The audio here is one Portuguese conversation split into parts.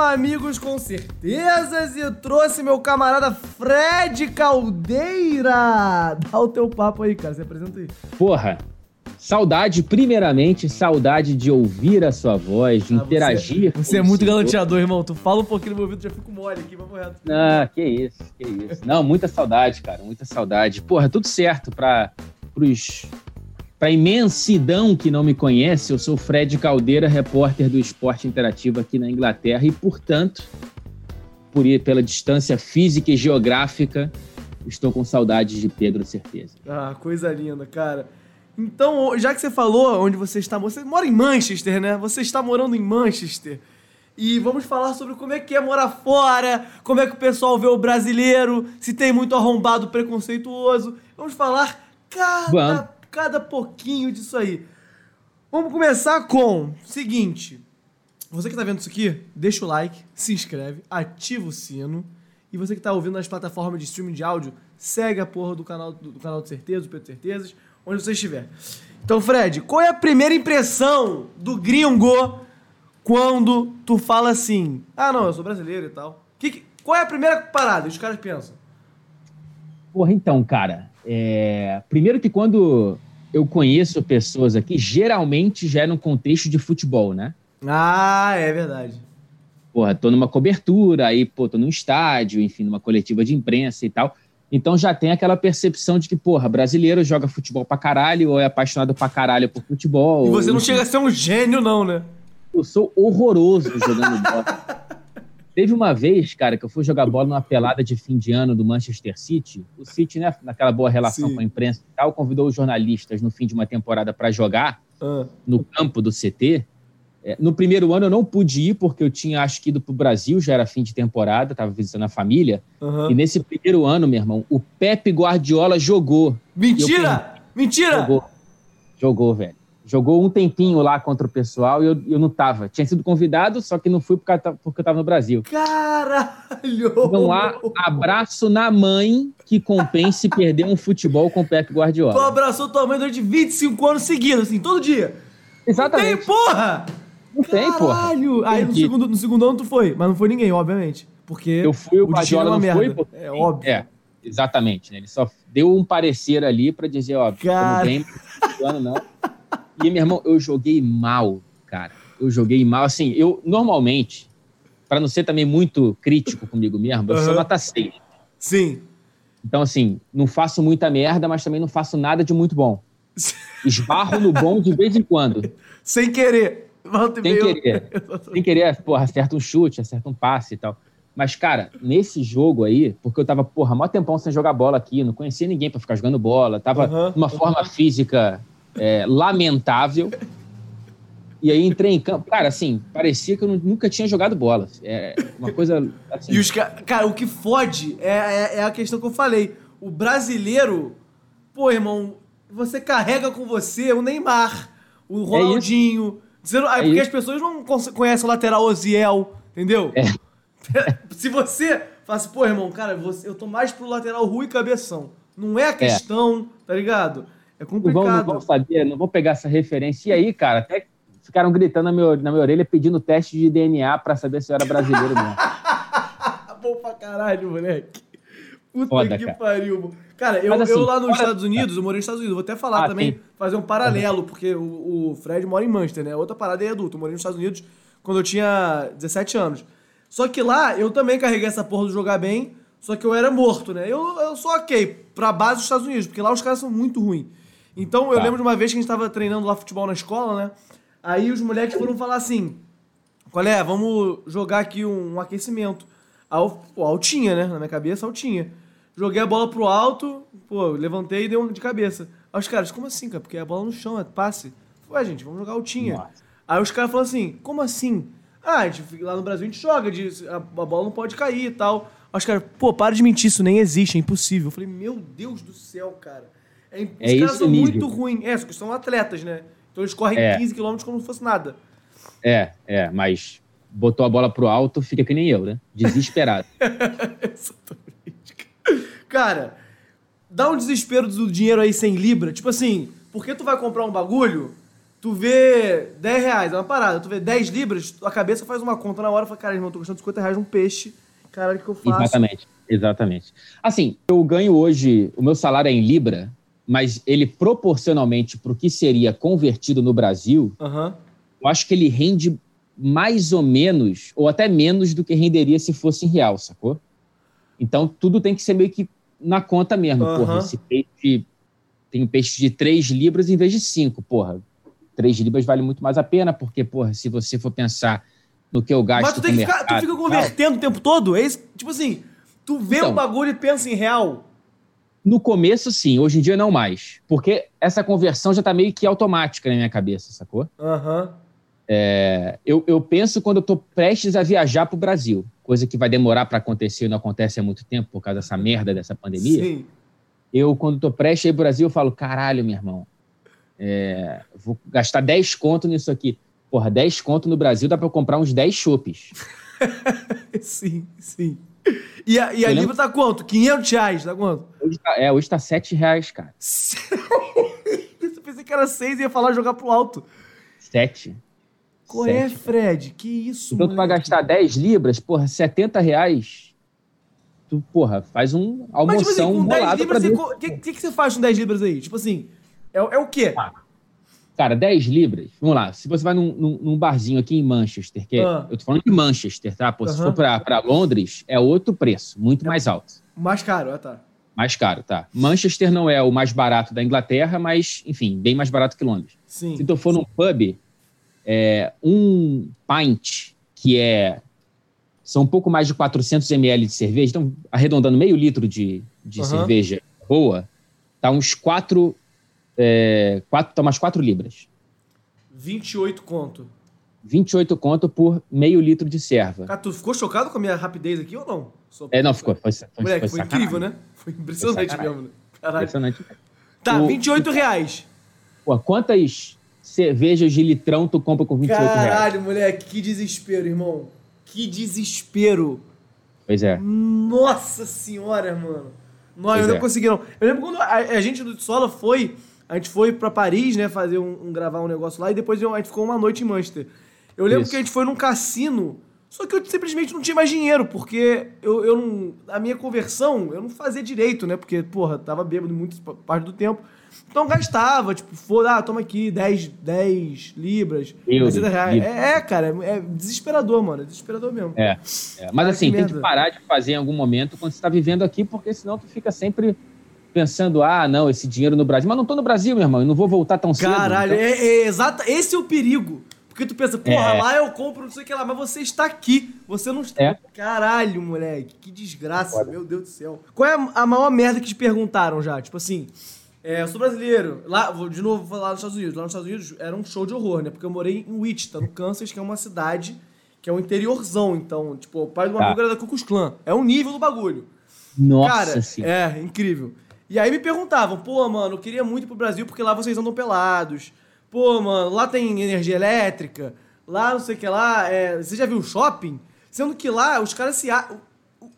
amigos com certezas e trouxe meu camarada Fred Caldeira. Dá o teu papo aí, cara. Se apresenta aí. Porra, saudade, primeiramente, saudade de ouvir a sua voz, de ah, interagir. Você, você é muito galanteador, irmão. Tu fala um pouquinho no meu ouvido, já fico mole aqui, vamos reto. Ah, que isso, que isso. Não, muita saudade, cara, muita saudade. Porra, tudo certo para pros para a imensidão que não me conhece, eu sou Fred Caldeira, repórter do Esporte Interativo aqui na Inglaterra e, portanto, por pela distância física e geográfica, estou com saudades de Pedro, certeza. Ah, coisa linda, cara. Então, já que você falou onde você está, você mora em Manchester, né? Você está morando em Manchester. E vamos falar sobre como é que é morar fora, como é que o pessoal vê o brasileiro, se tem muito arrombado preconceituoso. Vamos falar cada vamos cada pouquinho disso aí. Vamos começar com seguinte. Você que está vendo isso aqui, deixa o like, se inscreve, ativa o sino. E você que está ouvindo nas plataformas de streaming de áudio, segue a porra do canal do, do canal de Certeza, do Pedro Certezas, onde você estiver. Então, Fred, qual é a primeira impressão do gringo quando tu fala assim: ah, não, eu sou brasileiro e tal? Que, qual é a primeira parada que os caras pensam? Porra, então, cara, é, primeiro que quando eu conheço pessoas aqui, geralmente já é no contexto de futebol, né? Ah, é verdade. Porra, tô numa cobertura, aí, pô, tô num estádio, enfim, numa coletiva de imprensa e tal. Então já tem aquela percepção de que, porra, brasileiro joga futebol pra caralho, ou é apaixonado pra caralho por futebol. E você ou, não chega a ser um gênio, não, né? Eu sou horroroso jogando bola. Teve uma vez, cara, que eu fui jogar bola numa pelada de fim de ano do Manchester City. O City, né, naquela boa relação Sim. com a imprensa e tal, convidou os jornalistas no fim de uma temporada para jogar ah. no campo do CT. É, no primeiro ano eu não pude ir, porque eu tinha, acho que, ido pro Brasil, já era fim de temporada, estava visitando a família. Uhum. E nesse primeiro ano, meu irmão, o Pepe Guardiola jogou. Mentira! Mentira! Jogou. Jogou, velho jogou um tempinho lá contra o pessoal e eu, eu não tava. Tinha sido convidado, só que não fui porque, porque eu tava no Brasil. Caralho! Então lá, abraço na mãe que compense perder um futebol com o Pepe Guardiola. Tu abraçou tua mãe durante 25 anos seguidos, assim, todo dia. Exatamente. Não tem, porra! Não tem, porra. Caralho! Aí no segundo, no segundo ano tu foi, mas não foi ninguém, obviamente. Porque eu fui, o, o Guardiola é não foi. Porque... É óbvio. É, exatamente. Né? Ele só deu um parecer ali pra dizer, ó, Cara... não tem, ano não. E, meu irmão, eu joguei mal, cara. Eu joguei mal. Assim, eu normalmente, para não ser também muito crítico comigo mesmo, eu uhum. sou nota 6. Sim. Então, assim, não faço muita merda, mas também não faço nada de muito bom. Esbarro no bom de vez em quando. Sem querer. Sem meio... querer. Sem querer, porra, acerta um chute, acerta um passe e tal. Mas, cara, nesse jogo aí, porque eu tava, porra, mó tempão sem jogar bola aqui, não conhecia ninguém para ficar jogando bola, tava uhum, numa forma física é, lamentável. E aí entrei em campo. Cara, assim, parecia que eu nunca tinha jogado bola. É uma coisa. Assim... E os cara, o que fode é, é, é, a questão que eu falei. O brasileiro, pô, irmão, você carrega com você o Neymar, o é Ronaldinho. É dizendo, é porque isso. as pessoas não conhecem o lateral Oziel, entendeu? É. Se você fala assim, pô, irmão, cara, você, eu tô mais pro lateral Rui Cabeção. Não é a questão, tá ligado? É complicado. Não vão, não vão saber, não vão pegar essa referência. E aí, cara, até ficaram gritando na minha, na minha orelha pedindo teste de DNA para saber se eu era brasileiro mesmo. Bom pra caralho, moleque. Puta Foda, que cara. pariu. Cara, eu, assim, eu lá nos Estados Unidos, eu morei nos Estados Unidos, vou até falar ah, também, tem... fazer um paralelo, porque o, o, Fred mora em Manchester, né? Outra parada é adulto. Eu morei nos Estados Unidos quando eu tinha 17 anos. Só que lá eu também carreguei essa porra do jogar bem, só que eu era morto, né? Eu, eu sou ok pra base dos Estados Unidos, porque lá os caras são muito ruins. Então eu tá. lembro de uma vez que a gente tava treinando lá futebol na escola, né? Aí os moleques foram falar assim: qual é? Vamos jogar aqui um, um aquecimento. Aí eu, pô, altinha, né? Na minha cabeça, altinha. Joguei a bola pro alto, pô, levantei e dei um de cabeça. Aí os caras, como assim, cara? Porque a bola no chão, é passe. Ué, gente, vamos jogar altinha. Nossa. Aí os caras falaram assim: como assim? Ah, a gente, lá no Brasil a gente joga, de, a, a bola não pode cair e tal. Aí os caras, pô, para de mentir, isso nem existe, é impossível. Eu falei, meu Deus do céu, cara. É, é os caras são nível. muito ruins. É, que são atletas, né? Então eles correm é. 15 km como se fosse nada. É, é, mas botou a bola pro alto, fica que nem eu, né? Desesperado. Exatamente. Cara, dá um desespero do dinheiro aí sem libra. Tipo assim, porque tu vai comprar um bagulho Tu vê 10 reais, é uma parada. Tu vê 10 libras, a cabeça faz uma conta na hora e fala, cara, irmão, tô gastando 50 reais num peixe. Caralho, o que eu faço? Exatamente, exatamente. Assim, eu ganho hoje, o meu salário é em libra, mas ele proporcionalmente para o que seria convertido no Brasil, uhum. eu acho que ele rende mais ou menos, ou até menos do que renderia se fosse em real, sacou? Então tudo tem que ser meio que na conta mesmo. Uhum. Porra, esse peixe tem um peixe de 3 libras em vez de 5, porra. 3 libras vale muito mais a pena, porque, porra, se você for pensar no que eu gasto. Mas tu tem que ficar, tu fica convertendo o tempo todo? É isso? Tipo assim, tu vê então, o bagulho e pensa em real. No começo, sim, hoje em dia não mais. Porque essa conversão já tá meio que automática na minha cabeça, sacou? Aham. Uhum. É, eu, eu penso quando eu tô prestes a viajar pro Brasil, coisa que vai demorar para acontecer e não acontece há muito tempo por causa dessa merda dessa pandemia. Sim. Eu, quando tô prestes a ir pro Brasil, eu falo, caralho, meu irmão, é, vou gastar 10 conto nisso aqui. Porra, 10 conto no Brasil dá para comprar uns 10 chopes. sim, sim. E a, e a Libra tá quanto? 500 reais, tá quanto? Hoje tá, é, hoje tá 7 reais, cara. eu pensei que era 6 e ia falar jogar pro alto. 7. Qual 7, é, Fred? Que isso, Então moleque. tu vai gastar 10 libras, porra, 70 reais. Tu, porra, faz um almoção Mas, tipo assim, com 10 libras, o que, que, que você faz com 10 libras aí? Tipo assim, é, é o quê? Ah, cara, 10 libras. Vamos lá. Se você vai num, num, num barzinho aqui em Manchester, que é, ah. eu tô falando de Manchester, tá? Pô, se for pra, pra Londres, é outro preço, muito é mais alto. Mais caro, ah, tá. Mais caro, tá. Manchester não é o mais barato da Inglaterra, mas, enfim, bem mais barato que Londres. Sim. Se tu for num pub, é, um pint, que é são um pouco mais de 400 ml de cerveja, então arredondando meio litro de, de uhum. cerveja boa, tá uns 4 é, quatro, umas 4 libras. 28 conto. 28 conto por meio litro de serva. Cara, tu ficou chocado com a minha rapidez aqui ou não? Só... É, não, ficou. Foi, foi, Moleque, foi, foi incrível, né? Foi impressionante foi mesmo, né? Caralho. Impressionante. Tá, o, 28 reais. Pô, quantas cervejas de litrão tu compra com 28 Caralho, reais? Caralho, moleque, que desespero, irmão. Que desespero. Pois é. Nossa senhora, mano. Não, eu não é. consegui, não. Eu lembro quando a, a gente do Sola foi a gente foi para Paris, né, fazer um, um, gravar um negócio lá e depois a gente ficou uma noite em Manchester. Eu lembro Isso. que a gente foi num cassino, só que eu simplesmente não tinha mais dinheiro, porque eu, eu não. A minha conversão, eu não fazia direito, né? Porque, porra, tava bêbado muito parte do tempo. Então gastava, tipo, for, ah, toma aqui 10, 10 libras, 60 reais. É, é, cara, é, é, desesperador, mano. É desesperador mesmo. É. é. Mas assim, que tem merda. que parar de fazer em algum momento quando você tá vivendo aqui, porque senão tu fica sempre pensando, ah, não, esse dinheiro no Brasil. Mas não tô no Brasil, meu irmão, eu não vou voltar tão cedo. Caralho, então... é, é exato. Esse é o perigo. Porque tu pensa, porra, é. lá eu compro, não sei o que lá, mas você está aqui. Você não está. É. Caralho, moleque, que desgraça, Foda. meu Deus do céu. Qual é a maior merda que te perguntaram já? Tipo assim, é, eu sou brasileiro. Lá, vou de novo falar nos Estados Unidos. Lá nos Estados Unidos era um show de horror, né? Porque eu morei em Wichita, no Kansas, que é uma cidade que é um interiorzão. Então, tipo, o pai do maluco tá. era da Ku Klux Klan. É o nível do bagulho. Nossa Cara, senhora. É, incrível. E aí me perguntavam, pô, mano, eu queria muito ir pro Brasil porque lá vocês andam pelados. Pô, mano, lá tem energia elétrica. Lá não sei o que lá. É... Você já viu um shopping? Sendo que lá os caras se.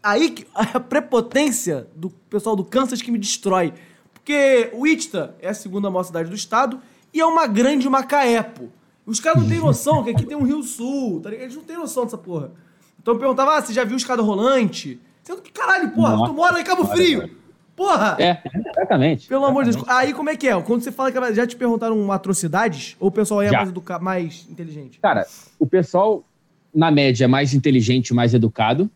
Aí a prepotência do pessoal do Kansas que me destrói. Porque Wichita é a segunda maior cidade do estado e é uma grande Macaé, pô. Os caras não têm noção que aqui tem um Rio Sul, tá ligado? Eles não têm noção dessa porra. Então eu perguntava, ah, você já viu escada rolante? Sendo que, caralho, porra, Nossa, tu mora em Cabo Frio. Porra! É, exatamente. Pelo amor de Deus. Aí como é que é? Quando você fala que já te perguntaram atrocidades, ou o pessoal é já. mais, educa... mais inteligente? Cara, o pessoal, na média, é mais inteligente, mais educado.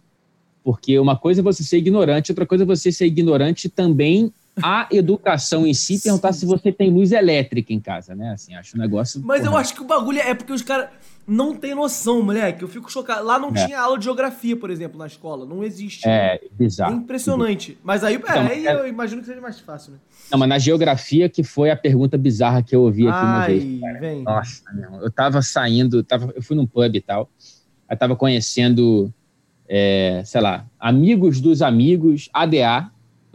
Porque uma coisa é você ser ignorante, outra coisa é você ser ignorante também a educação em si, perguntar se você tem luz elétrica em casa, né? Assim, acho um negócio. Mas porra. eu acho que o bagulho é porque os caras não têm noção, moleque. Eu fico chocado. Lá não é. tinha aula de geografia, por exemplo, na escola. Não existe. É, bizarro. É impressionante. Mas aí, então, é, aí é... eu imagino que seja mais fácil, né? Não, mas na geografia que foi a pergunta bizarra que eu ouvi aqui Ai, uma vez. Cara. Vem. Nossa, meu, eu tava saindo, tava, eu fui num pub e tal. Eu tava conhecendo, é, sei lá, amigos dos amigos, ADA,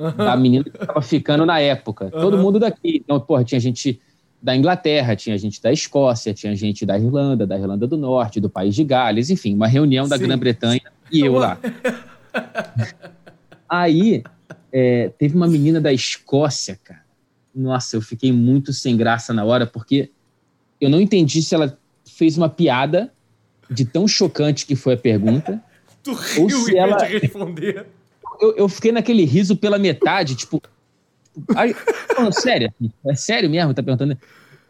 da menina que tava ficando na época. Uhum. Todo mundo daqui. Então, porra, tinha gente da Inglaterra, tinha gente da Escócia, tinha gente da Irlanda, da Irlanda do Norte, do País de Gales, enfim, uma reunião da Grã-Bretanha e eu lá. Aí é, teve uma menina da Escócia, cara. Nossa, eu fiquei muito sem graça na hora, porque eu não entendi se ela fez uma piada de tão chocante que foi a pergunta. tu riu ou se ela... de responder. Eu, eu fiquei naquele riso pela metade, tipo. Aí, sério, é sério mesmo? Tá perguntando?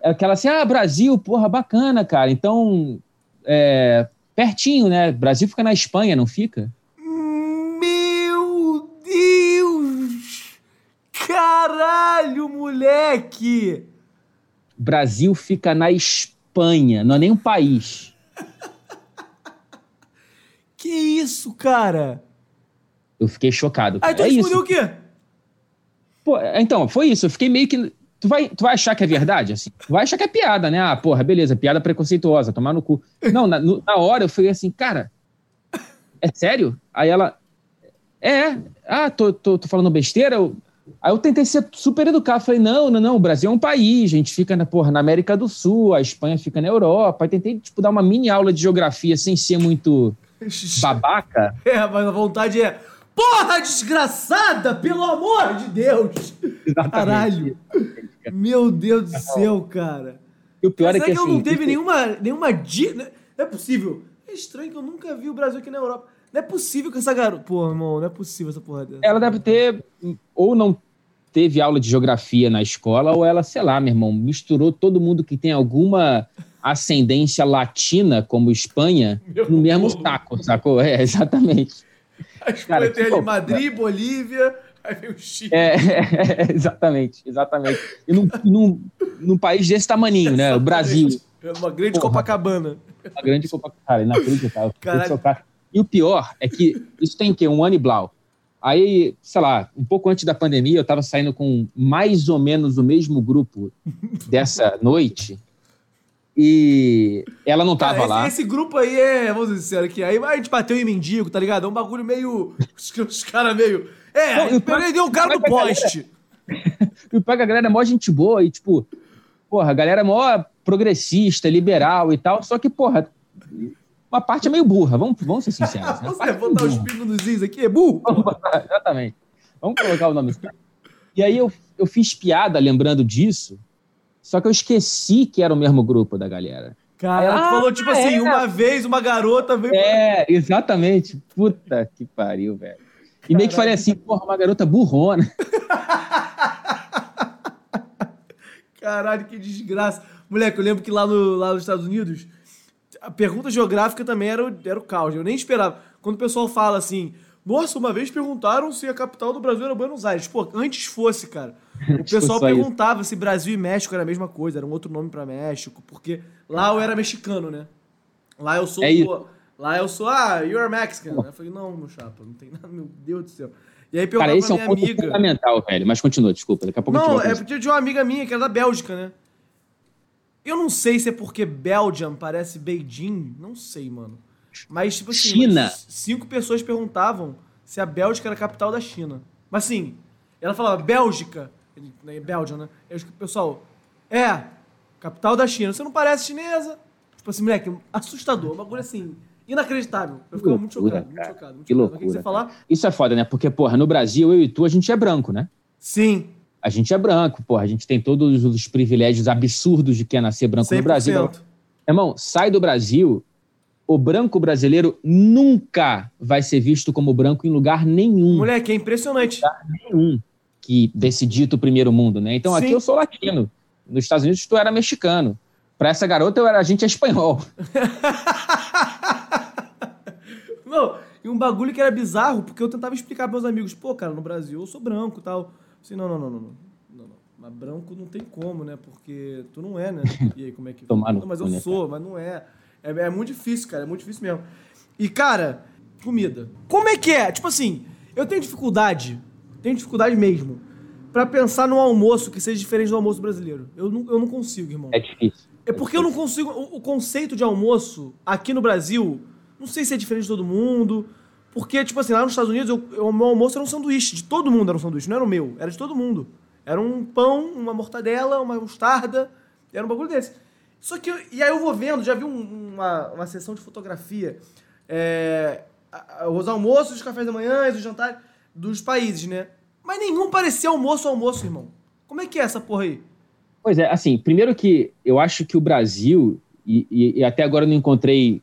É aquela assim, ah, Brasil, porra, bacana, cara. Então, é, pertinho, né? Brasil fica na Espanha, não fica? Meu Deus! Caralho, moleque! Brasil fica na Espanha, não é nem um país. que isso, cara? Eu fiquei chocado. Aí tu é respondeu o quê? Pô, então, foi isso. Eu fiquei meio que. Tu vai, tu vai achar que é verdade, assim? Tu vai achar que é piada, né? Ah, porra, beleza, piada preconceituosa, tomar no cu. Não, na, na hora eu falei assim, cara, é sério? Aí ela, é, ah, tô, tô, tô falando besteira? Eu, aí eu tentei ser super educado, falei, não, não, não, o Brasil é um país, a gente fica na, porra, na América do Sul, a Espanha fica na Europa. Aí tentei, tipo, dar uma mini aula de geografia sem ser muito babaca. É, mas a vontade é, Porra desgraçada, pelo amor de Deus! Exatamente. Caralho! Meu Deus do céu, cara. E o pior é que, que assim, eu não teve nenhuma, nenhuma dica. Não é possível. É estranho que eu nunca vi o Brasil aqui na Europa. Não é possível que essa garota. Pô, irmão, não é possível essa porra. Ela deve ter. Ou não teve aula de geografia na escola, ou ela, sei lá, meu irmão, misturou todo mundo que tem alguma ascendência latina, como Espanha, Meu no mesmo saco, sacou? É, exatamente. A Espanha tem ali Madrid, Bolívia, aí vem o Chile. É, é, exatamente, exatamente. E num, num, num país desse tamaninho, né? O Brasil. Uma grande Porra, Copacabana. Uma grande Copacabana. Cara, inacreditável. E o pior é que isso tem o quê? Um ano e blau. Aí, sei lá, um pouco antes da pandemia, eu estava saindo com mais ou menos o mesmo grupo dessa noite. E ela não tava cara, lá. Esse, esse, grupo aí é, vamos dizer sincero, que aí a gente bateu em mendigo, tá ligado? É um bagulho meio. Os, os caras meio. É, não, perdeu o cara do poste. e o Pega a galera é mó gente boa e, tipo, porra, a galera é mó progressista, liberal e tal, só que, porra, uma parte é meio burra, vamos, vamos ser sinceros. Né? Você é botar os pingos nos is aqui, é burro? exatamente. Vamos colocar o nome. E aí eu, eu fiz piada lembrando disso, só que eu esqueci que era o mesmo grupo da galera. Cara, ela ah, falou tipo assim, é. uma vez uma garota veio. É, pra... exatamente. Puta que pariu, velho. E meio que falei assim, porra, uma garota burrona. Caralho, que desgraça. Moleque, eu lembro que lá, no, lá nos Estados Unidos, a pergunta geográfica também era o, era o caos. Eu nem esperava. Quando o pessoal fala assim, nossa, uma vez perguntaram se a capital do Brasil era Buenos Aires. Pô, antes fosse, cara. O pessoal perguntava se Brasil e México era a mesma coisa, era um outro nome para México, porque lá eu era mexicano, né? Lá eu sou. É lá eu sou, ah, you're Mexican. Eu falei, não, meu chapa, não tem nada, meu Deus do céu. E aí perguntaram Cara, esse é um ponto amiga. fundamental, velho. Mas continua, desculpa. Daqui a pouco Não, é porque tinha uma amiga minha que era da Bélgica, né? Eu não sei se é porque Belgium parece Beijing. Não sei, mano. Mas, tipo assim, China. cinco pessoas perguntavam se a Bélgica era a capital da China. Mas assim, ela falava Bélgica, né, Bélgica, né? Eu, pessoal, é, capital da China. Você não parece chinesa? Tipo assim, moleque, assustador. Um bagulho assim, inacreditável. Eu fico muito chocado, muito chocado. Muito que loucura. Que você falar? Isso é foda, né? Porque, porra, no Brasil, eu e tu, a gente é branco, né? Sim. A gente é branco, porra. A gente tem todos os privilégios absurdos de que é nascer branco 100%. no Brasil. Irmão, sai do Brasil, o branco brasileiro nunca vai ser visto como branco em lugar nenhum. Moleque, é impressionante. Lugar nenhum que desse dito primeiro mundo, né? Então Sim. aqui eu sou latino. Nos Estados Unidos tu era mexicano. Para essa garota eu era a gente é espanhol. Não, e um bagulho que era bizarro, porque eu tentava explicar para meus amigos, pô, cara, no Brasil eu sou branco e tal. Assim, não, não, não, não, não. Mas branco não tem como, né? Porque tu não é, né? E aí, como é que. Tomar não, mas eu sou, mas não é. É, é muito difícil, cara. É muito difícil mesmo. E, cara, comida. Como é que é? Tipo assim, eu tenho dificuldade, tenho dificuldade mesmo, para pensar num almoço que seja diferente do almoço brasileiro. Eu não, eu não consigo, irmão. É difícil. É porque eu não consigo. O, o, conceito de almoço aqui no Brasil, não sei se é diferente de todo mundo. Porque, tipo assim, lá nos Estados Unidos, eu, o meu almoço era um sanduíche. De todo mundo era um sanduíche, não era o meu, era de todo mundo. Era um pão, uma mortadela, uma mostarda, era um bagulho desse. Só que, e aí eu vou vendo, já vi um, uma, uma sessão de fotografia, é, os almoços, os cafés da manhã, os jantares dos países, né? Mas nenhum parecia almoço almoço, irmão. Como é que é essa porra aí? Pois é, assim, primeiro que eu acho que o Brasil, e, e, e até agora eu não encontrei,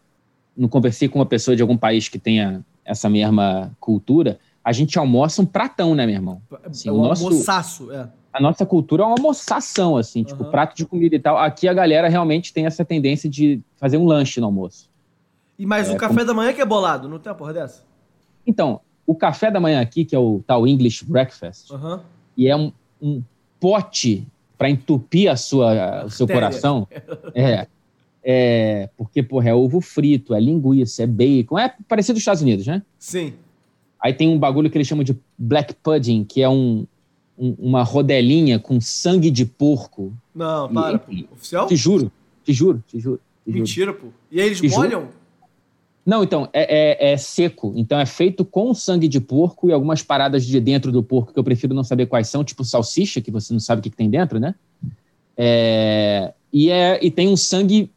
não conversei com uma pessoa de algum país que tenha essa mesma cultura, a gente almoça um pratão, né, meu irmão? Assim, é um o nosso, almoçaço, é. A nossa cultura é uma almoçação, assim, uhum. tipo, prato de comida e tal. Aqui a galera realmente tem essa tendência de fazer um lanche no almoço. E mais é, o café como... da manhã que é bolado, não tem uma porra dessa? Então, o café da manhã aqui, que é o tal English Breakfast, uhum. e é um, um pote para entupir a sua, o seu coração. É, é, porque, porra, é ovo frito, é linguiça, é bacon, é parecido dos Estados Unidos, né? Sim. Aí tem um bagulho que eles chamam de black pudding, que é um, um uma rodelinha com sangue de porco. Não, para, e, pô. Oficial? Te juro, te juro, te juro. Te Mentira, juro. pô. E aí eles te molham? Juro. Não, então, é, é, é, seco. Então é feito com sangue de porco e algumas paradas de dentro do porco que eu prefiro não saber quais são, tipo salsicha, que você não sabe o que, que tem dentro, né? É, e, é, e tem um sangue.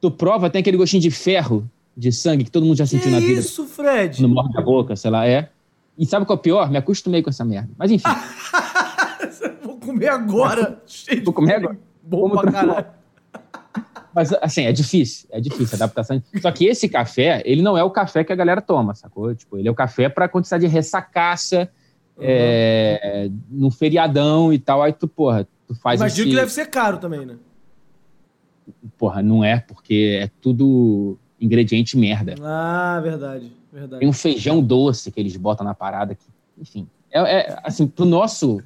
Tu prova, tem aquele gostinho de ferro, de sangue, que todo mundo já sentiu que na vida. Isso, Fred? No morre da boca, sei lá, é. E sabe qual é o pior? Me acostumei com essa merda. Mas enfim. Vou comer agora. Vou comer agora. Bom pra caralho. Mas, assim, é difícil, é difícil a adaptação. Só que esse café, ele não é o café que a galera toma, sacou? Tipo, ele é o café para tá de ressacaça, uhum. é, no feriadão e tal, aí tu, porra, tu faz Imagino esse... que deve ser caro também, né? Porra, não é, porque é tudo ingrediente merda. Ah, verdade, verdade. Tem um feijão doce que eles botam na parada, que, enfim, é, é assim, pro nosso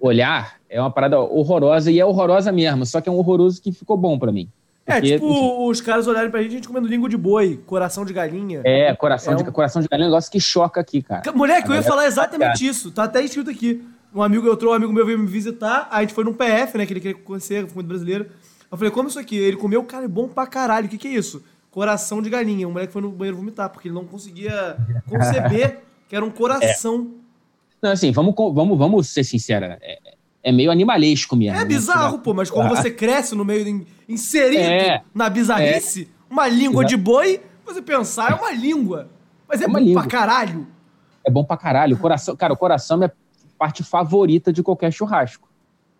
olhar, é uma parada horrorosa e é horrorosa mesmo, só que é um horroroso que ficou bom para mim. É, tipo, os caras olharem pra gente, a gente comendo língua de boi, coração de galinha. É, coração, é de, um... coração de galinha é um negócio que choca aqui, cara. Moleque, eu ia falar exatamente isso. Tá até escrito aqui. Um amigo, outro um amigo meu veio me visitar, a gente foi num PF, né, que ele queria conhecer, comida brasileira. Eu falei, como isso aqui? Ele comeu, cara, é bom pra caralho. O que que é isso? Coração de galinha. O moleque foi no banheiro vomitar, porque ele não conseguia conceber que era um coração. É. Não, assim, vamos, vamos, vamos ser sinceros. É, é meio animalesco mesmo. É né? bizarro, pô, mas quando você cresce no meio, de, inserido é, na bizarrice, é. uma língua de boi, você pensar, é uma língua. Mas é, é bom língua. pra caralho. É bom pra caralho. O coração, cara, o coração é a parte favorita de qualquer churrasco.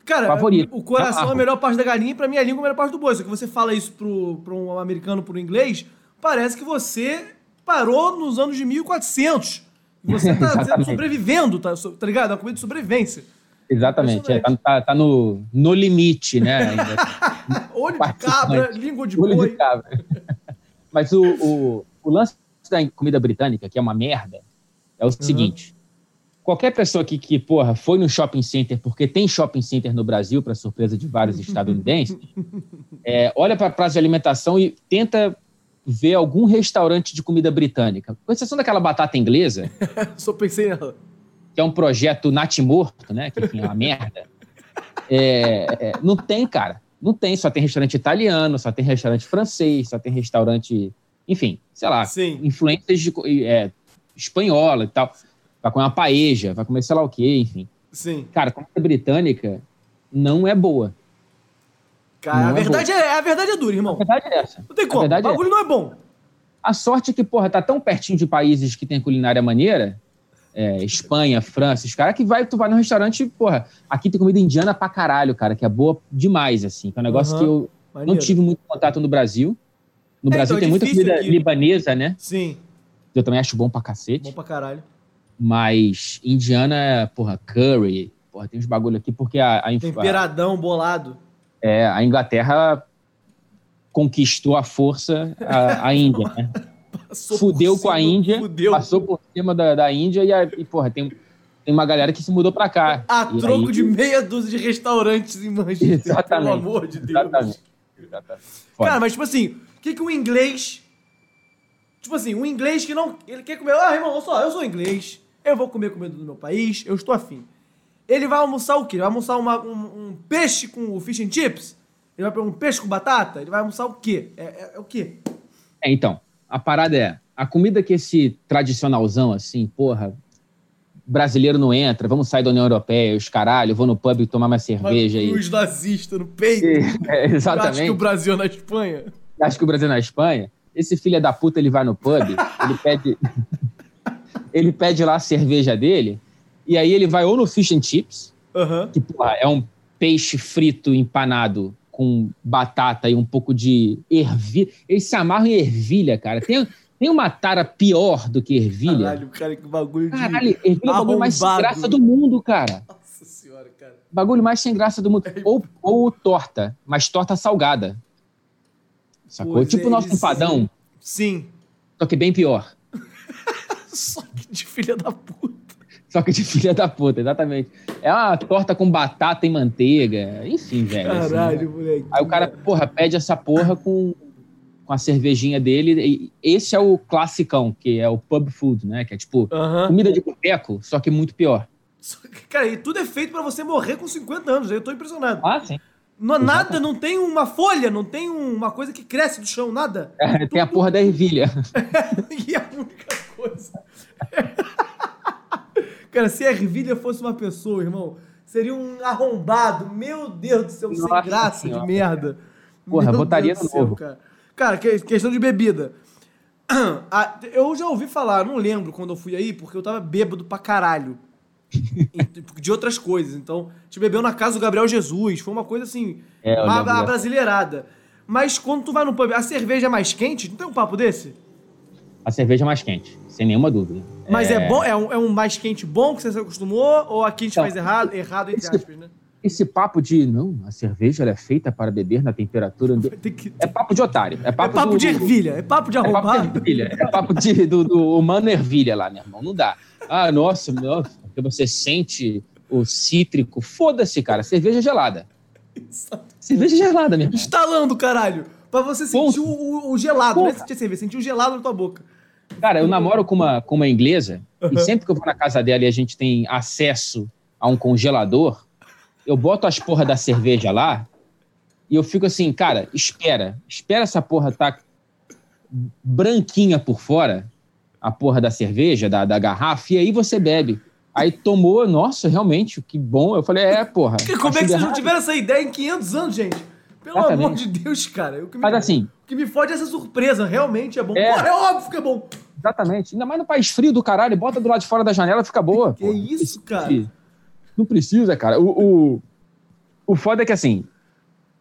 Cara, Favorito. o coração é a melhor parte da galinha e pra mim a língua é a melhor parte do boi. Só que você fala isso pro, pro um americano, pro inglês, parece que você parou nos anos de 1400. E você tá sobrevivendo, tá, tá ligado? É uma comida de sobrevivência. Exatamente, é, tá, tá, tá, no, no limite, né? Olho de cabra, língua de Olho boi. De cabra. Mas o, o, o, lance da comida britânica, que é uma merda, é o uhum. seguinte: qualquer pessoa aqui que, porra, foi no shopping center, porque tem shopping center no Brasil, para surpresa de vários estadunidenses, é, olha para a praça de alimentação e tenta ver algum restaurante de comida britânica. Com exceção daquela batata inglesa. Só pensei nela que é um projeto natimorto, né? Que enfim, é uma merda. É, é, não tem, cara. Não tem. Só tem restaurante italiano, só tem restaurante francês, só tem restaurante. Enfim, sei lá. Sim. Influências de, é, espanhola e tal. Vai comer uma paeja, vai comer sei lá o quê, enfim. Sim. Cara, comida britânica não é boa. Cara, a é verdade é, é, a verdade é dura, irmão. A verdade é essa. Não tem como. o bagulho é. não é bom. A sorte é que, porra, tá tão pertinho de países que tem culinária maneira é, Espanha, França, os caras que vai, tu vai no restaurante, porra, aqui tem comida indiana pra caralho, cara, que é boa demais, assim, que é um negócio uhum. que eu Maneiro. não tive muito contato no Brasil. No é, Brasil então, tem muita comida aqui. libanesa, né? Sim. Eu também acho bom pra cacete. Bom pra caralho. Mas indiana, porra, curry, porra, tem uns bagulho aqui, porque a... a Temperadão, bolado. É, a Inglaterra conquistou a força a, a Índia, né? Passou fudeu com a Índia, fudeu. passou por cima da, da Índia e, a, e, porra, tem, tem uma galera que se mudou pra cá. A e troco aí... de meia dúzia de restaurantes em Manchester, Exatamente. pelo amor de Deus. Exatamente. Exatamente. Cara, mas tipo assim, o que, que o inglês. Tipo assim, um inglês que não. Ele quer comer. Ah, irmão, só, eu sou inglês, eu vou comer comida do meu país, eu estou afim. Ele vai almoçar o quê? Ele vai almoçar uma, um, um, peixe com fish and chips? Ele vai pegar um peixe com batata? Ele vai almoçar o quê? É, é, é o quê? É, então, a parada é, a comida que esse tradicionalzão, assim, porra, brasileiro não entra, vamos sair da União Europeia, os caralho, vou no pub tomar uma cerveja aí. Os nazistas no peito. É, exatamente. Acho que o Brasil é na Espanha. Acho que o Brasil é na Espanha. Esse filho da puta, ele vai no pub, ele pede... ele pede lá a cerveja dele, e aí ele vai ou no fish and chips, uhum. que, porra, é um peixe frito empanado com batata e um pouco de ervilha. Eles se amarram em ervilha, cara. Tem, tem uma tara pior do que ervilha. Caralho, cara, que bagulho de. Caralho, ervilha é o bagulho mais sem graça do mundo, cara. Nossa senhora, cara. Bagulho mais sem graça do mundo. É ou, ou torta, mas torta salgada. Sacou? Pois tipo o nosso empadão. Sim. Só que bem pior. Só que de filha da puta. Só que de filha da puta, exatamente. É uma torta com batata e manteiga. Enfim, velho. Assim, Caralho, assim, moleque. Aí o cara, porra, pede essa porra com, com a cervejinha dele. Esse é o classicão, que é o pub food, né? Que é tipo comida de boteco, só que muito pior. Cara, e tudo é feito para você morrer com 50 anos. Eu tô impressionado. Ah, sim. Não, nada, não tem uma folha, não tem uma coisa que cresce do chão, nada. É, tem a porra da ervilha. e a única coisa. Cara, se a ervilha fosse uma pessoa, irmão, seria um arrombado. Meu Deus do céu, Nossa sem graça senhora, de merda. Porra, Meu botaria Deus no céu, novo. Cara. cara, questão de bebida. Eu já ouvi falar, não lembro quando eu fui aí, porque eu tava bêbado pra caralho. de outras coisas. Então, a gente bebeu na casa do Gabriel Jesus. Foi uma coisa assim, é, uma, uma brasileirada. Mas quando tu vai no pub, a cerveja é mais quente? Não tem um papo desse? A cerveja é mais quente, sem nenhuma dúvida. Mas é, é bom? É um, é um, mais quente bom que você se acostumou? Ou aqui a gente então, faz errado, errado entre esse, aspas, né? Esse papo de, não, a cerveja é feita para beber na temperatura... Que... É papo de otário. É papo, é papo do, de ervilha, é papo de arrombado. É papo de ervilha, é papo de, do, do humano ervilha lá, meu irmão. Não dá. Ah, nossa, nossa, porque você sente o cítrico. Foda-se, cara, cerveja gelada. Cerveja gelada, meu irmão. Instalando, caralho. Pra você sentir o, o, gelado, Ponto. não é sentir cerveja, sentir o gelado na tua boca. Cara, eu namoro com uma, com uma inglesa uhum. e sempre que eu vou na casa dela e a gente tem acesso a um congelador, eu boto as porra da cerveja lá e eu fico assim, cara, espera. Espera essa porra tá branquinha por fora, a porra da cerveja, da, da garrafa, e aí você bebe. Aí tomou, nossa, realmente, que bom. Eu falei, é, porra. Como é que vocês não tiveram essa ideia em 500 anos, gente? Pelo Exatamente. amor de Deus, cara. Mas assim. Que me fode essa surpresa. Realmente é bom. É, Porra, é óbvio que é bom. Exatamente. Ainda mais no país frio do caralho. Bota do lado de fora da janela fica boa. Que isso, cara? Não precisa, cara. O, o, o foda é que, assim,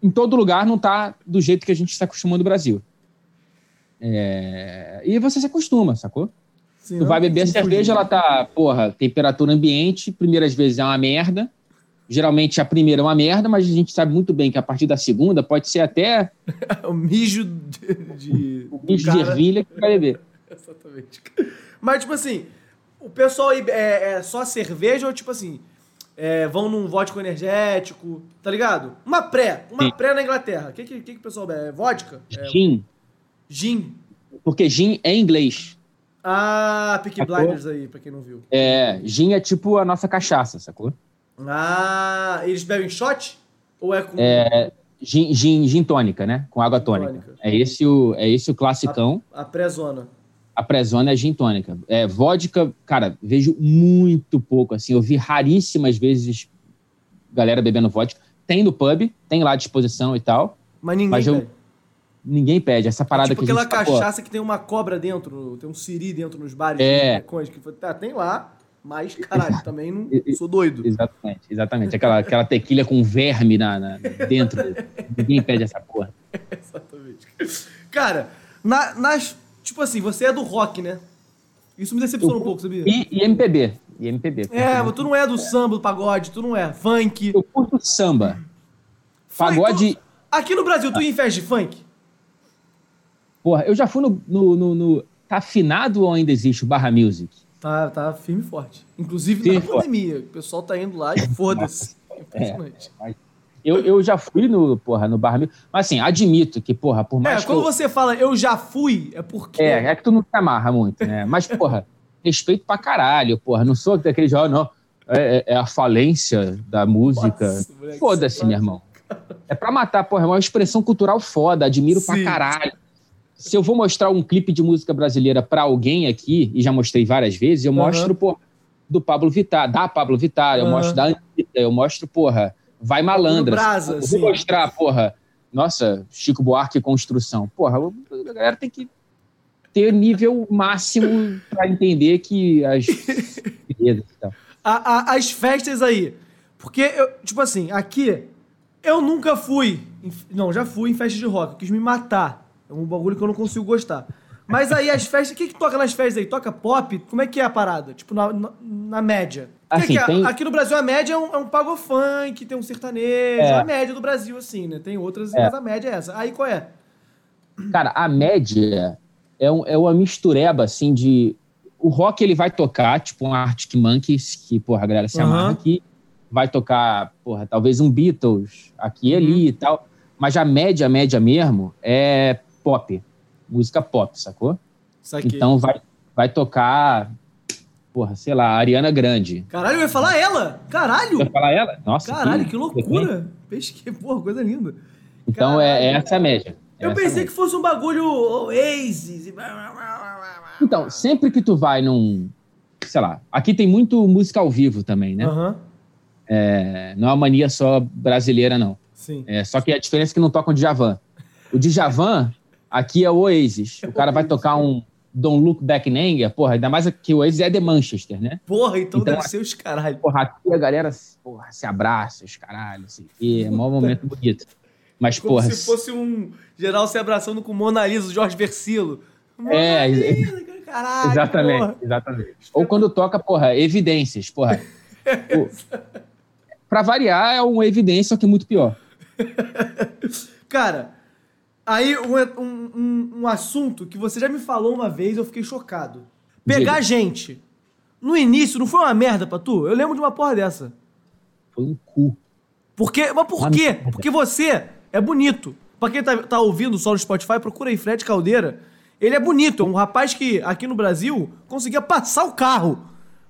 em todo lugar não tá do jeito que a gente está acostumando no Brasil. É... E você se acostuma, sacou? Sim, tu vai beber a cerveja, ela tá, porra, temperatura ambiente, primeiras vezes é uma merda. Geralmente a primeira é uma merda, mas a gente sabe muito bem que a partir da segunda pode ser até. o mijo de. de o mijo de ervilha que vai beber. Exatamente. Mas, tipo assim, o pessoal aí é, é só cerveja ou, tipo assim, é, vão num vodka energético, tá ligado? Uma pré, uma Sim. pré na Inglaterra. O que, que, que, que o pessoal bebe? É vodka? É gin. Gin. Porque gin é inglês. Ah, Peaky Blinders aí, pra quem não viu. É, gin é tipo a nossa cachaça, sacou? Ah, eles bebem shot? Ou é com. É, gin, gin, gin tônica, né? Com água tônica. tônica. É, esse o, é esse o classicão. A, a pré-zona. A pré-zona é gin tônica. É, vodka, cara, vejo muito pouco, assim. Eu vi raríssimas vezes galera bebendo vodka. Tem no pub, tem lá à disposição e tal. Mas ninguém mas eu, pede. Ninguém pede. Essa parada é tipo que aquela cachaça que tem uma cobra dentro, tem um siri dentro nos bares. É. Que, tá, tem lá. Mas, caralho, também não sou doido. Exatamente, exatamente. Aquela, aquela tequila com verme na, na dentro. Ninguém pede essa porra. exatamente. Cara, na, nas. Tipo assim, você é do rock, né? Isso me decepciona um pouco, sabia? E, e MPB. E MPB. É, mas tu não é do samba, do pagode, tu não é. Funk. Eu curto samba. Pagode. Tu, aqui no Brasil, tu ia em festa de funk? Porra, eu já fui no, no, no, no. Tá afinado ou ainda existe o Barra Music? Tá, tá firme e forte. Inclusive firme na pandemia. O pessoal tá indo lá e foda-se. Impressionante. É, eu, eu já fui no, porra, no Bar Mas assim, admito que, porra, por mais. É, quando eu... você fala eu já fui, é porque. É, é que tu não se amarra muito, né? Mas, porra, respeito pra caralho, porra. Não sou daquele jovem, não. É, é, é, a falência da música. Foda-se, meu irmão. É pra matar, porra. É uma expressão cultural foda. Admiro Sim. pra caralho se eu vou mostrar um clipe de música brasileira para alguém aqui, e já mostrei várias vezes, eu uhum. mostro, pô, do Pablo Vittar, da Pablo Vittar, eu mostro da Anitta, eu mostro, porra, Vai Malandra. Brasa, eu vou sim. mostrar, porra, nossa, Chico Buarque Construção. Porra, a galera tem que ter nível máximo para entender que as... a, a, as festas aí, Porque, eu, tipo assim, aqui, eu nunca fui. Em, não, já fui em festa de rock. Eu quis me matar. É um bagulho que eu não consigo gostar. Mas aí as festas. O que, que toca nas festas aí? Toca pop? Como é que é a parada? Tipo, na, na, na média. Assim, é tem... Aqui no Brasil a média é um, é um pago funk, tem um sertanejo. É. A média do Brasil, assim, né? Tem outras, é. mas a média é essa. Aí qual é? Cara, a média é, um, é uma mistureba, assim, de. O rock ele vai tocar, tipo um Arctic Monkeys, que, porra, a galera se uhum. amarra aqui. Vai tocar, porra, talvez um Beatles aqui e ali uhum. e tal. Mas a média, a média mesmo, é pop. Música pop, sacou? Então vai, vai tocar, porra, sei lá, Ariana Grande. Caralho, vai falar ela? Caralho! Vai falar ela? Nossa. Caralho, que, que loucura! Que, porra, coisa linda. Então é, é, essa a média. Eu pensei que fosse um bagulho Oasis. Então, sempre que tu vai num. Sei lá, aqui tem muito música ao vivo também, né? Uhum. É, não é uma mania só brasileira, não. Sim. É, só que a diferença é que não tocam Djavan. O Djavan, aqui é o Oasis. O cara vai tocar um Don't Look Back in Anger, porra, ainda mais que o Oasis é de Manchester, né? Porra, então, então deve ser os caralho. Porra, aqui a galera porra, se abraça, os caralho, assim, e é um momento bonito. Mas, Como porra. se fosse um geral se abraçando com Mona Lisa, o Jorge Versilo. Mona é, Lisa, caralho. Exatamente, porra. exatamente. Ou quando toca, porra, evidências, porra. pra variar, é uma evidência, só que muito pior. Cara, aí um, um, um, assunto que você já me falou uma vez, eu fiquei chocado. Pegar Diga. gente. No início, não foi uma merda pra tu? Eu lembro de uma porra dessa. Foi um cu. Por quê? Mas por quê? Porque você é bonito. Pra quem tá, tá ouvindo só no Spotify, procura aí Fred Caldeira. Ele é bonito, é um rapaz que aqui no Brasil conseguia passar o carro.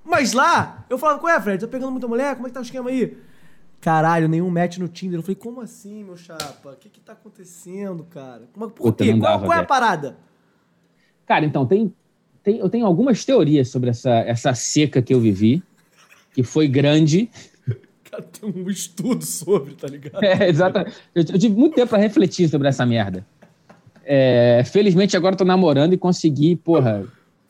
Mas lá, eu falava, qual é, Fred? Tá pegando muita mulher? Como é que tá o esquema aí? Caralho, nenhum match no Tinder. Eu falei, como assim, meu chapa? O que que tá acontecendo, cara? Como, por Puta, quê? Qual, dava, qual, é a parada? Cara, então, tem, tem, eu tenho algumas teorias sobre essa, essa seca que eu vivi, que foi grande cara tem um estudo sobre, tá ligado? É, exatamente. Eu, eu tive muito tempo pra refletir sobre essa merda. É, felizmente agora eu tô namorando e consegui, porra.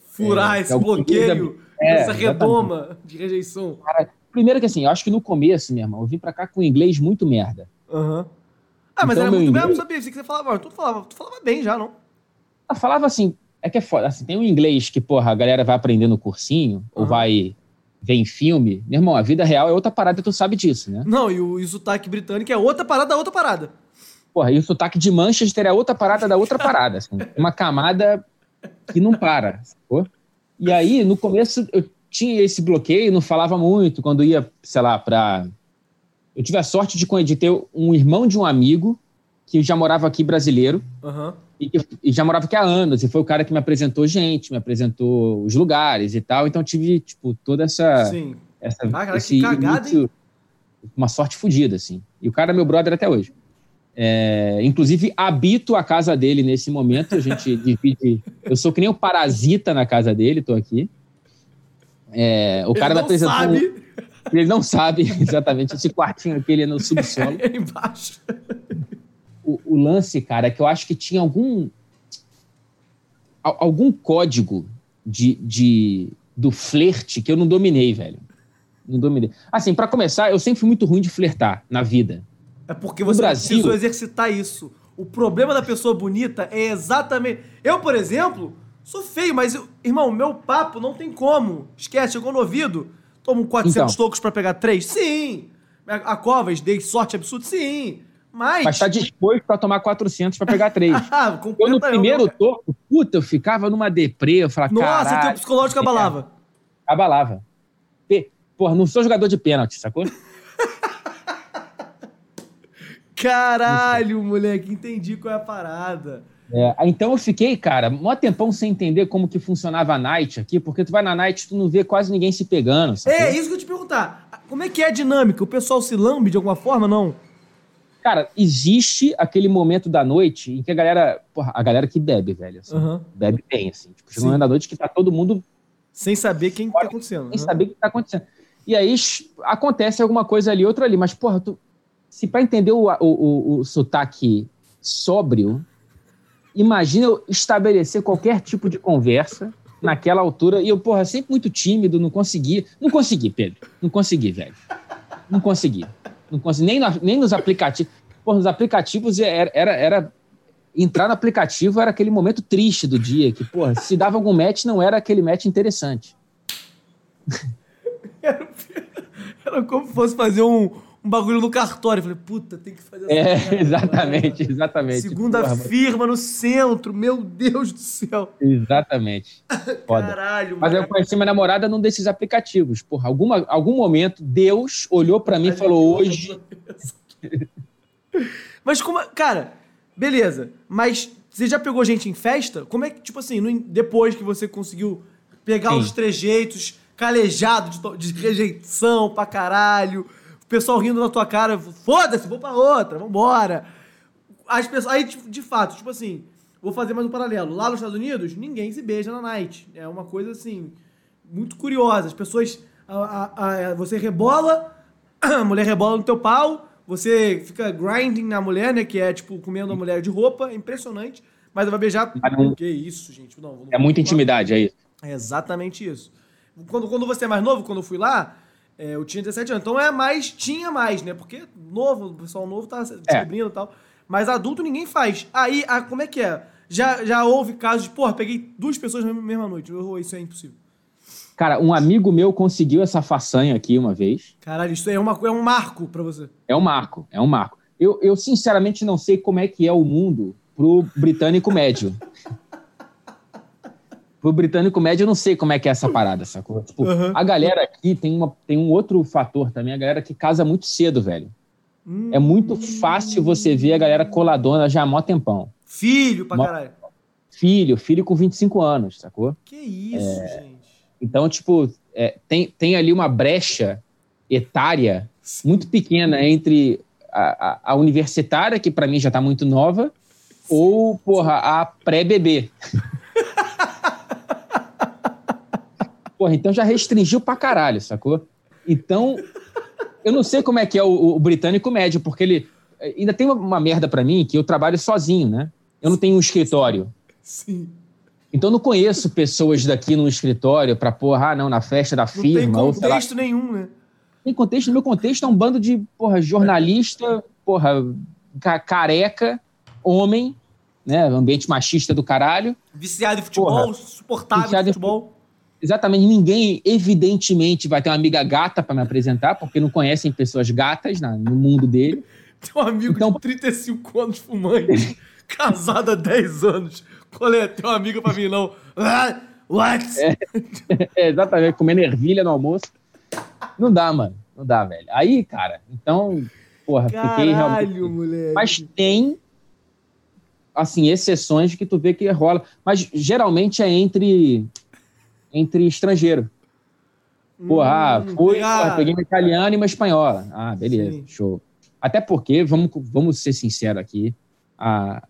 Furar é, esse bloqueio, é, essa redoma exatamente. de rejeição. Cara, primeiro que assim, eu acho que no começo, meu irmão, eu vim pra cá com inglês muito merda. Aham. Uhum. Ah, mas então, era muito inglês... mesmo, sabia? Assim que você falava, tu falava, tu falava bem já, não? Eu falava assim, é que é foda. Assim, tem um inglês que, porra, a galera vai aprender no cursinho, uhum. ou vai vem filme, meu irmão, a vida real é outra parada, tu sabe disso, né? Não, e o, e o sotaque britânico é outra parada da outra parada. Porra, e o sotaque de Manchester é outra parada da outra parada. Assim, uma camada que não para, sacou? E aí, no começo, eu tinha esse bloqueio, não falava muito. Quando ia, sei lá, pra. Eu tive a sorte de, de ter um irmão de um amigo que já morava aqui brasileiro. Uhum e, e, já morava aqui há anos, e foi o cara que me apresentou gente, me apresentou os lugares e tal, então tive, tipo, toda essa... Sim. essa ah, cara, esse que cagada, início, uma sorte fodida, assim. E o cara é meu brother até hoje. É, inclusive, habito a casa dele nesse momento, a gente divide... Eu sou que nem um parasita na casa dele, tô aqui. É, o Ele cara me apresentou... Sabe. Um, ele não sabe exatamente esse quartinho aqui, ele é no subsolo. É embaixo o, o, lance, cara, é que eu acho que tinha algum algum código de, de do flerte que eu não dominei, velho. Não dominei. Assim, para começar, eu sempre fui muito ruim de flertar na vida. É porque você Brasil... precisou exercitar isso. O problema da pessoa bonita é exatamente. Eu, por exemplo, sou feio, mas, eu... irmão, meu papo não tem como. Esquece, chegou no ouvido, tomo 400 então. tocos para pegar três? Sim. A Covas dei sorte absurda? Sim. Mas... Mas tá disposto a tomar 400 para pegar três. Ah, eu no primeiro toco, puta, eu ficava numa deprê, eu falava, Nossa, teu psicológico abalava. Abalava. Porra, não sou jogador de pênalti, sacou? Caralho, moleque, entendi qual é a parada. É, então eu fiquei, cara, um tempão sem entender como que funcionava a night aqui, porque tu vai na night tu não vê quase ninguém se pegando. Sacou? É, isso que eu te perguntar. Como é que é a dinâmica? O pessoal se lambe de alguma forma, não? Cara, existe aquele momento da noite em que a galera. Porra, a galera que bebe, velho. Assim, uhum. Bebe bem, assim. Tipo, chega um momento da noite que tá todo mundo. Sem saber quem fora, tá acontecendo. Sem uhum. saber o que tá acontecendo. E aí acontece alguma coisa ali, outra ali. Mas, porra, tu, se para entender o, o, o, o sotaque sóbrio, imagina eu estabelecer qualquer tipo de conversa naquela altura. E eu, porra, sempre muito tímido, não consegui. Não consegui, Pedro. Não consegui, velho. Não consegui. Não consegui. Nem, nem nos aplicativos. Pô, nos aplicativos era, era, era, Entrar no aplicativo era aquele momento triste do dia, que, porra, se dava algum match, não era aquele match interessante. Era, era como se fosse fazer um, um bagulho no cartório. Eu falei, puta, tem que fazer É, merda, exatamente, cara. exatamente. Segunda Porra, firma no centro, meu Deus do céu. Exatamente. Foda. Caralho, Mas eu conheci minha namorada num desses aplicativos. Porra, alguma, algum momento, Deus olhou para mim e falou, hoje... Mas como... Cara, beleza. Mas você já pegou gente em festa? Como é que, tipo assim, depois que você conseguiu pegar Sim. os trejeitos, calejado de, de rejeição pra caralho o pessoal rindo na tua cara, foda-se, vou pra outra, vambora. As pessoas, aí, tipo, de fato, tipo assim, vou fazer mais um paralelo. Lá nos Estados Unidos, ninguém se beija na night. É uma coisa, assim, muito curiosa. As pessoas, a, a, a, você rebola, a mulher rebola no teu pau, você fica grinding na mulher, né, que é, tipo, comendo a mulher de roupa, é impressionante. Mas vai beijar... Que isso, gente? Não, não é muita intimidade, é isso. É exatamente isso. Quando, quando você é mais novo, quando eu fui lá, é, eu tinha 17 anos. Então é mais, tinha mais, né? Porque novo, o pessoal novo tá descobrindo e é. tal. Mas adulto ninguém faz. Aí, a, como é que é? Já, já houve casos de, porra, peguei duas pessoas na mesma noite. Isso é impossível. Cara, um amigo meu conseguiu essa façanha aqui uma vez. Caralho, isso é, uma, é um marco para você. É um marco, é um marco. Eu, eu, sinceramente, não sei como é que é o mundo pro britânico médio. Pro britânico médio, eu não sei como é que é essa parada, sacou? Tipo, uhum. a galera aqui tem, uma, tem um outro fator também, a galera que casa muito cedo, velho. Hum. É muito fácil você ver a galera coladona já há mó tempão. Filho pra mó... caralho. Filho, filho com 25 anos, sacou? Que isso, é... gente. Então, tipo, é, tem, tem ali uma brecha etária Sim. muito pequena entre a, a, a universitária, que para mim já tá muito nova, Sim. ou, porra, a pré-bebê. Porra, então já restringiu pra caralho, sacou? Então, eu não sei como é que é o, o britânico médio, porque ele. Ainda tem uma, uma merda para mim que eu trabalho sozinho, né? Eu não tenho um escritório. Sim. Então eu não conheço pessoas daqui no escritório pra, porra, ah, não, na festa da firma. Não tem contexto ou, nenhum, né? Tem contexto. No meu contexto é um bando de, porra, jornalista, porra, careca, homem, né? Ambiente machista do caralho. Viciado em futebol, porra, suportável de futebol exatamente ninguém, evidentemente, vai ter uma amiga gata para me apresentar, porque não conhecem pessoas gatas na, no mundo dele. Tem um amigo então, de 35 anos fumante, casado há 10 anos. Qual é? Tem uma amiga para mim, não. Ah, what? É, é, exatamente, comendo ervilha no almoço. Não dá, mano. Não dá, velho. Aí, cara, então, porra, Caralho, fiquei realmente. Moleque. Mas tem, assim, exceções que tu vê que rola. Mas geralmente é entre entre estrangeiro. Pô, ah, hum, fui, porra, peguei uma italiana e uma espanhola. Ah, beleza, Sim. show. Até porque, vamos, vamos ser sinceros aqui, a,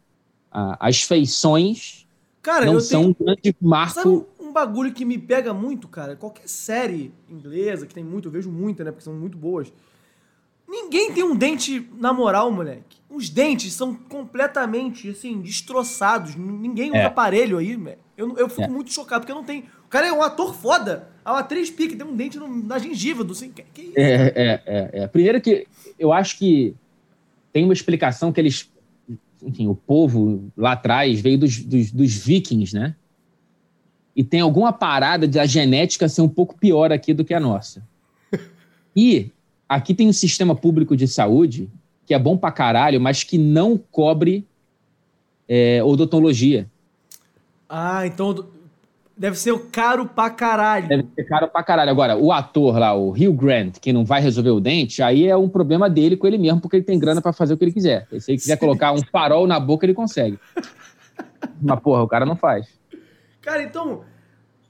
a, as feições cara, não são tenho... um grande marco. Sabe um bagulho que me pega muito, cara? Qualquer série inglesa, que tem muito, eu vejo muita, né? Porque são muito boas. Ninguém tem um dente na moral, moleque. Os dentes são completamente, assim, destroçados. Ninguém usa é. aparelho aí, velho. Eu, eu fico é. muito chocado, porque eu não tenho cara é um ator foda. Uma atriz pique, tem um dente no, na gengiva do assim, que, que isso? É, é, é, é. Primeiro que eu acho que tem uma explicação que eles. Enfim, o povo lá atrás veio dos, dos, dos vikings, né? E tem alguma parada da genética ser um pouco pior aqui do que a nossa. E aqui tem um sistema público de saúde que é bom pra caralho, mas que não cobre é, odontologia. Ah, então Deve ser caro pra caralho. Deve ser caro pra caralho. Agora, o ator lá, o Hugh Grant, que não vai resolver o dente, aí é um problema dele com ele mesmo, porque ele tem grana para fazer o que ele quiser. Se ele quiser Sim. colocar um farol na boca, ele consegue. Mas, porra, o cara não faz. Cara, então.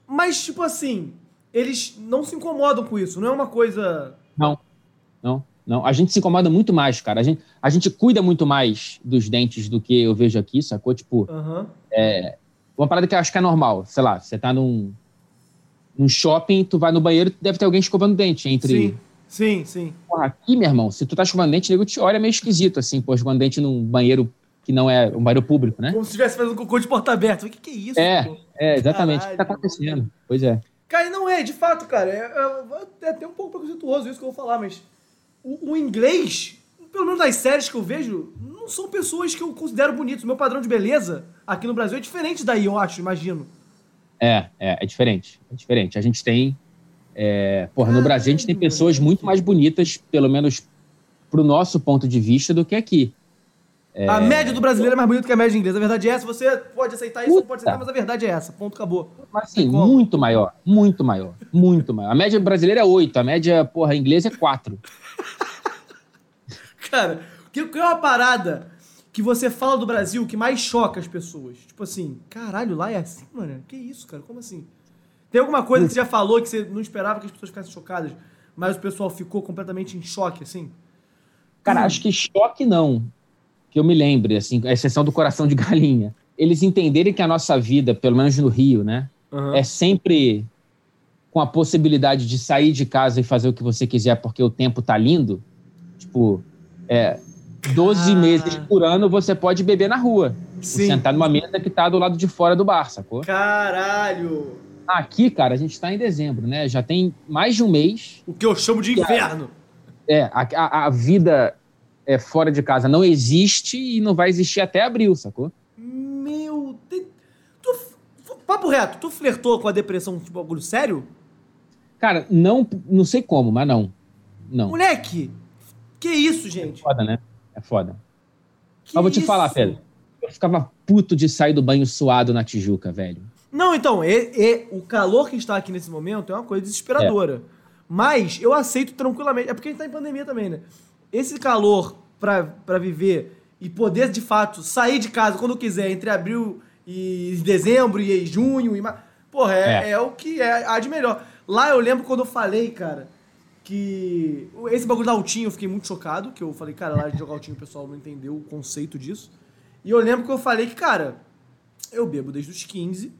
Mas, tipo assim, eles não se incomodam com isso, não é uma coisa. Não, não, não. A gente se incomoda muito mais, cara. A gente, a gente cuida muito mais dos dentes do que eu vejo aqui, sacou? Tipo, uhum. é, uma parada que eu acho que é normal. Sei lá, você tá num, num shopping, tu vai no banheiro, deve ter alguém escovando dente entre. Sim, sim, sim. Porra, aqui, meu irmão, se tu tá escovando dente, nego te olha meio esquisito, assim, pô, escovando dente num banheiro que não é um banheiro público, né? Como se estivesse fazendo cocô de porta aberta. O que, que é isso? É, pô? é, exatamente. Caralho, o que tá acontecendo? Pois é. Cara, não é, de fato, cara. É, é, é até um pouco preconceituoso isso que eu vou falar, mas o, o, inglês, pelo menos nas séries que eu vejo, não são pessoas que eu considero bonitos. O meu padrão de beleza aqui no Brasil é diferente daí, eu acho, imagino. É, é, é diferente. É diferente. A gente tem. É, porra, no Brasil a gente tem pessoas muito mais bonitas, pelo menos pro nosso ponto de vista, do que aqui. É... A média do brasileiro é mais bonita que a média inglesa. A verdade é essa. Você pode aceitar isso, não pode aceitar, mas a verdade é essa. Ponto, acabou. Mas sim, muito maior. Muito maior. Muito maior. A média brasileira é 8. A média, porra, inglesa é 4. Cara, que, que é uma parada que você fala do Brasil que mais choca as pessoas? Tipo assim, caralho, lá é assim, mano? Que isso, cara? Como assim? Tem alguma coisa que você já falou que você não esperava que as pessoas ficassem chocadas, mas o pessoal ficou completamente em choque, assim? Cara, hum. acho que choque não que eu me lembre, assim, a exceção do coração de galinha, eles entenderem que a nossa vida, pelo menos no Rio, né, uhum. é sempre com a possibilidade de sair de casa e fazer o que você quiser porque o tempo tá lindo, tipo, é, 12 ah. meses por ano você pode beber na rua. Sim. Sentar numa mesa que tá do lado de fora do bar, sacou? Caralho! Aqui, cara, a gente tá em dezembro, né? Já tem mais de um mês. O que eu chamo de inverno. É, a, a, a vida é, fora de casa não existe e não vai existir até abril, sacou? Meu Deus. Tu, papo reto, tu flertou com a depressão tipo bagulho sério? Cara, não, não sei como, mas não. Não. Moleque! Que isso, gente? É foda, né? É foda. Que mas vou te isso? falar, Pedro. Eu ficava puto de sair do banho suado na Tijuca, velho. Não, então, e, e, o calor que está aqui nesse momento é uma coisa desesperadora. É. Mas eu aceito tranquilamente. É porque a gente tá em pandemia também, né? esse calor para viver e poder, de fato, sair de casa quando quiser, entre abril e dezembro e junho e... Porra, é, é. é o que é a de melhor. Lá eu lembro quando eu falei, cara, que esse bagulho da altinho eu fiquei muito chocado, que eu falei, cara, lá de jogar altinho o pessoal não entendeu o conceito disso. E eu lembro que eu falei que, cara, eu bebo desde os 15,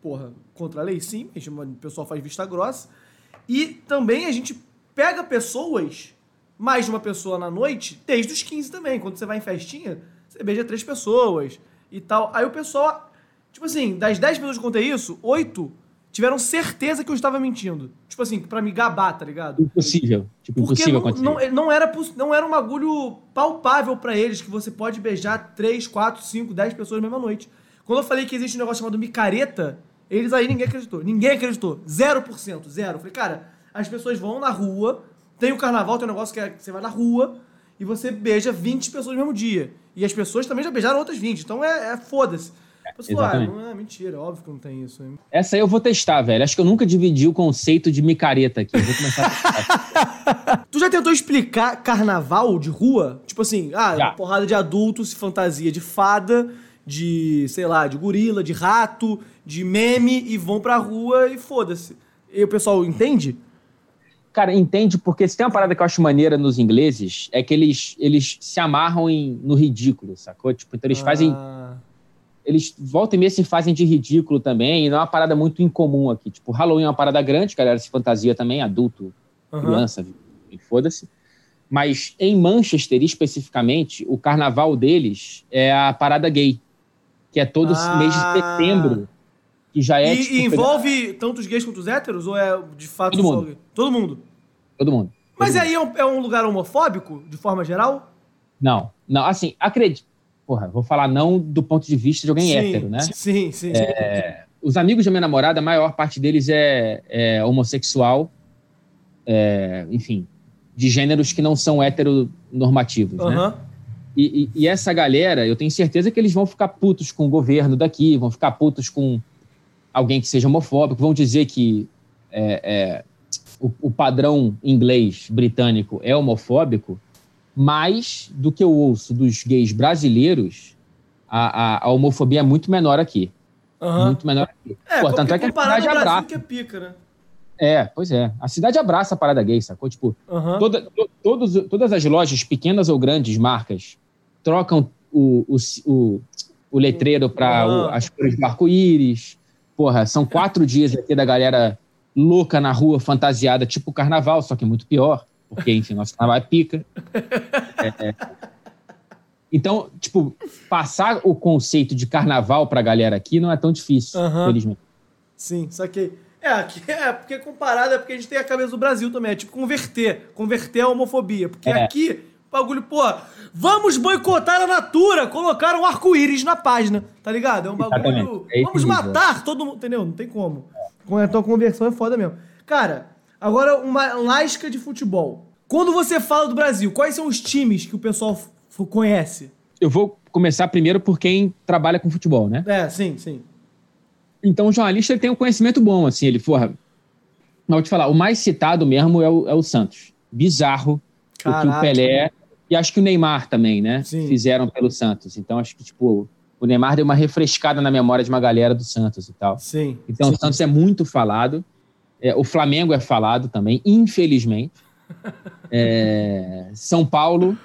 porra, contra a lei sim, o pessoal faz vista grossa. E também a gente pega pessoas mais de uma pessoa na noite, desde os 15 também. Quando você vai em festinha, você beija três pessoas e tal. Aí o pessoal, tipo assim, das 10 pessoas que contei isso, 8 tiveram certeza que eu estava mentindo. Tipo assim, para me gabar, tá ligado? Impossível. Tipo, Porque impossível não, acontecer. Não, não, era, não era um bagulho palpável para eles que você pode beijar 3, 4, 5, 10 pessoas na mesma noite. Quando eu falei que existe um negócio chamado micareta, eles aí ninguém acreditou. Ninguém acreditou. 0%, zero. Eu falei, cara, as pessoas vão na rua, tem o carnaval, tem um negócio que, é, que você vai na rua e você beija 20 pessoas no mesmo dia. E as pessoas também já beijaram outras 20. Então é, é foda-se. Você ah, não é mentira, óbvio que não tem isso. Hein? Essa aí eu vou testar, velho. Acho que eu nunca dividi o conceito de micareta aqui. Eu vou começar a testar. tu já tentou explicar carnaval de rua? Tipo assim, ah, já. uma porrada de adultos se fantasia de fada, de, sei lá, de gorila, de rato, de meme e vão pra rua e foda-se. E o pessoal entende? Cara, entende, porque se tem uma parada que eu acho maneira nos ingleses, é que eles, eles se amarram em, no ridículo, sacou? Tipo, então eles ah. fazem. Eles volta e meia se fazem de ridículo também, e não é uma parada muito incomum aqui. Tipo, Halloween é uma parada grande, galera se fantasia também, adulto, uhum. criança, foda-se. Mas em Manchester, especificamente, o carnaval deles é a parada gay, que é todo ah. mês de setembro que já é. E, tipo, e envolve tanto os gays quanto os héteros? Ou é de fato todo mundo? Todo mundo. Todo mundo. Mas Todo aí mundo. É, um, é um lugar homofóbico, de forma geral? Não, não, assim, acredito. Porra, vou falar não do ponto de vista de alguém sim, hétero, né? Sim, sim. É, os amigos da minha namorada, a maior parte deles é, é homossexual, é, enfim, de gêneros que não são heteronormativos, uhum. né? E, e, e, essa galera, eu tenho certeza que eles vão ficar putos com o governo daqui, vão ficar putos com alguém que seja homofóbico, vão dizer que é, é, o, o, padrão inglês britânico é homofóbico, mais do que eu ouço dos gays brasileiros, a, a, a homofobia é muito menor aqui. Uhum. Muito menor aqui. É, Pô, tanto é que a cidade abraça. Que é, pica, né? é, pois é. A cidade abraça a parada gay, sacou? Tipo, uhum. toda, to, todos, todas as lojas, pequenas ou grandes marcas, trocam o, o, o, o letreiro para uhum. as cores do arco-íris, Porra, são quatro dias aqui da galera louca na rua, fantasiada, tipo carnaval, só que muito pior, porque, enfim, nosso carnaval é pica. É, é. Então, tipo, passar o conceito de carnaval pra galera aqui não é tão difícil, uhum. felizmente. Sim, só que É, aqui é porque comparado é porque a gente tem a cabeça do Brasil também. É tipo converter. Converter a homofobia. Porque é. aqui, bagulho, pô, vamos boicotar a Natura. Colocaram um arco-íris na página, tá ligado? É um bagulho. É vamos matar todo mundo. Entendeu? Não tem como. Então a conversão é foda mesmo. Cara, agora uma lasca de futebol. Quando você fala do Brasil, quais são os times que o pessoal conhece? Eu vou começar primeiro por quem trabalha com futebol, né? É, sim, sim. Então o jornalista ele tem um conhecimento bom, assim, ele, porra. Mas vou te falar, o mais citado mesmo é o, é o Santos. Bizarro Caraca. o que o Pelé e acho que o Neymar também, né? Sim. Fizeram pelo Santos. Então acho que, tipo, o Neymar deu uma refrescada na memória de uma galera do Santos e tal. Sim. Então Sim. o Santos é muito falado. É, o Flamengo é falado também, infelizmente. É, São Paulo.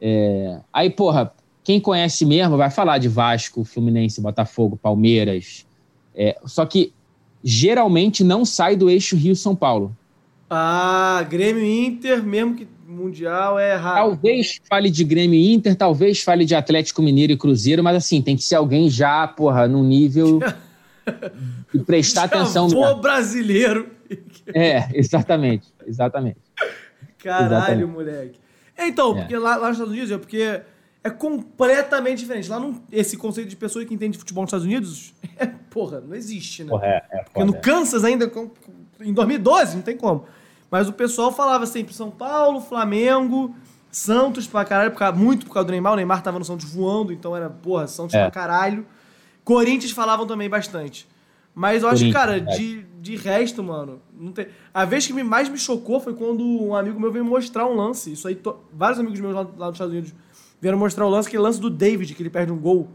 É, aí, porra, quem conhece mesmo vai falar de Vasco, Fluminense, Botafogo, Palmeiras, é, só que geralmente não sai do eixo Rio-São Paulo. Ah, Grêmio Inter, mesmo que Mundial é errado. Talvez fale de Grêmio Inter, talvez fale de Atlético Mineiro e Cruzeiro, mas assim, tem que ser alguém já, porra, num nível e prestar já atenção. Pô, brasileiro. É, exatamente, exatamente. Caralho, exatamente. moleque. Então, é. porque lá, lá nos Estados Unidos é porque é completamente diferente. Lá, não, esse conceito de pessoa que entende futebol nos Estados Unidos, é, porra, não existe, né? Porra, é, é Porque no Kansas ainda, em 2012, não tem como. Mas o pessoal falava sempre São Paulo, Flamengo, Santos pra caralho, muito por causa do Neymar. O Neymar tava no Santos voando, então era, porra, Santos é. pra caralho. Corinthians falavam também bastante. Mas eu acho que, cara, de, de resto, mano, não tem. A vez que mais me chocou foi quando um amigo meu veio mostrar um lance. Isso aí, to... vários amigos meus lá, lá nos Estados Unidos vieram mostrar o lance, aquele lance do David, que ele perde um gol.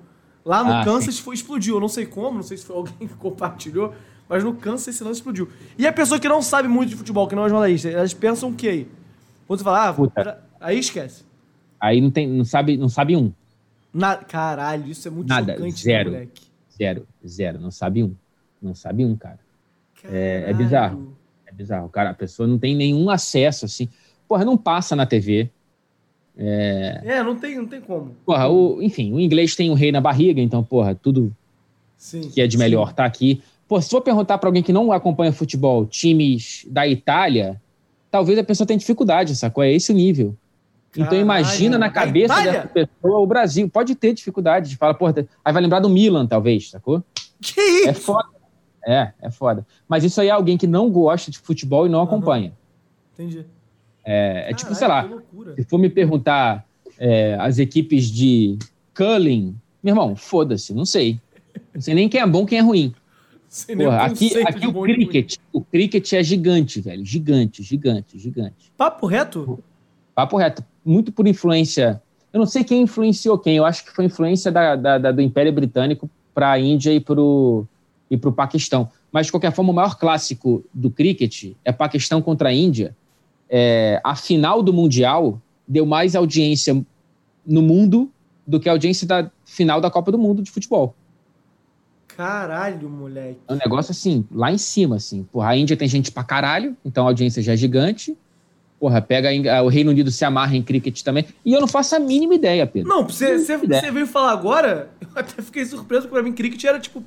Lá no ah, Kansas foi, explodiu. Eu não sei como, não sei se foi alguém que compartilhou, mas no Kansas esse lance explodiu. E a pessoa que não sabe muito de futebol, que não é jornalista, elas pensam o quê? Quando você fala, ah, aí esquece. Aí não, tem, não, sabe, não sabe um. Na, caralho, isso é muito Nada, chocante, zero, moleque. Zero, zero, não sabe um. Não sabe um, cara. É, é, bizarro. É bizarro. Cara, a pessoa não tem nenhum acesso, assim. Porra, não passa na TV. É, é não, tem, não tem como. Porra, o, enfim, o inglês tem o rei na barriga, então, porra, tudo sim, que é de melhor sim. tá aqui. Pô, se for perguntar para alguém que não acompanha futebol, times da Itália, talvez a pessoa tenha dificuldade, sacou? É esse o nível. Caralho, então imagina na cabeça dessa pessoa o Brasil. Pode ter dificuldade de falar, porra, aí vai lembrar do Milan, talvez, sacou? Que isso? É foda. É, é foda. Mas isso aí é alguém que não gosta de futebol e não uhum. acompanha. Entendi. É, é tipo, sei lá, se for me perguntar é, as equipes de curling, meu irmão, foda-se, não sei. Não sei nem quem é bom, quem é ruim. Porra, aqui aqui o cricket, o cricket é gigante, velho. Gigante, gigante, gigante. Papo reto? Papo reto. Muito por influência. Eu não sei quem influenciou quem. Eu acho que foi influência da, da, da do Império Britânico para a Índia e para o e Paquistão. Mas, de qualquer forma, o maior clássico do cricket é Paquistão contra a Índia é, a final do Mundial deu mais audiência no mundo do que a audiência da final da Copa do Mundo de futebol. Caralho, moleque. É um negócio assim, lá em cima, assim. Porra, a Índia tem gente pra caralho, então a audiência já é gigante. Porra, pega o Reino Unido se amarra em cricket também. E eu não faço a mínima ideia, Pedro. Não, você, você, você veio falar agora, eu até fiquei surpreso, porque pra mim cricket era tipo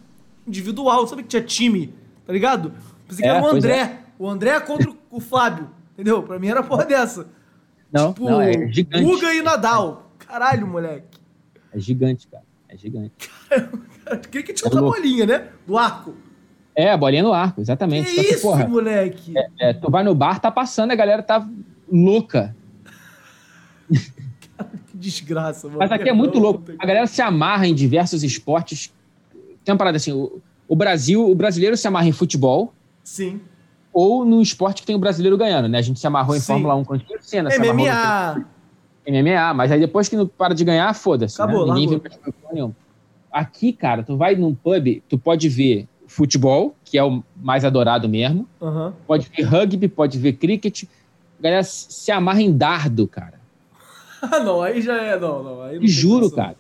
individual, sabe que tinha time, tá ligado? Pensei que é, era o André. É. O André contra o Fábio. Entendeu? Pra mim era porra dessa. Não, tipo, não, é gigante. Guga e Nadal. Caralho, moleque. É gigante, cara. É gigante. Cara, tinha é outra bolinha, né? Do arco. É, a bolinha no arco, exatamente. Que isso, porra, moleque? É, é, tu vai no bar, tá passando, a galera tá louca. Cara, que desgraça, mano. Mas aqui é muito louco. A galera se amarra em diversos esportes. Tem uma parada assim, o, o Brasil, o brasileiro se amarra em futebol. Sim ou no esporte que tem o brasileiro ganhando, né? A gente se amarrou em Sim. Fórmula 1 com o Senna. MMA. MMA, mas aí depois que não para de ganhar, foda-se. Acabou, né? Ninguém vê Aqui, cara, tu vai num pub, tu pode ver futebol, que é o mais adorado mesmo. Uhum. Pode ver rugby, pode ver cricket. A galera se amarra em dardo, cara. Ah, não, aí já é. Não, não. Aí não Te juro, cara.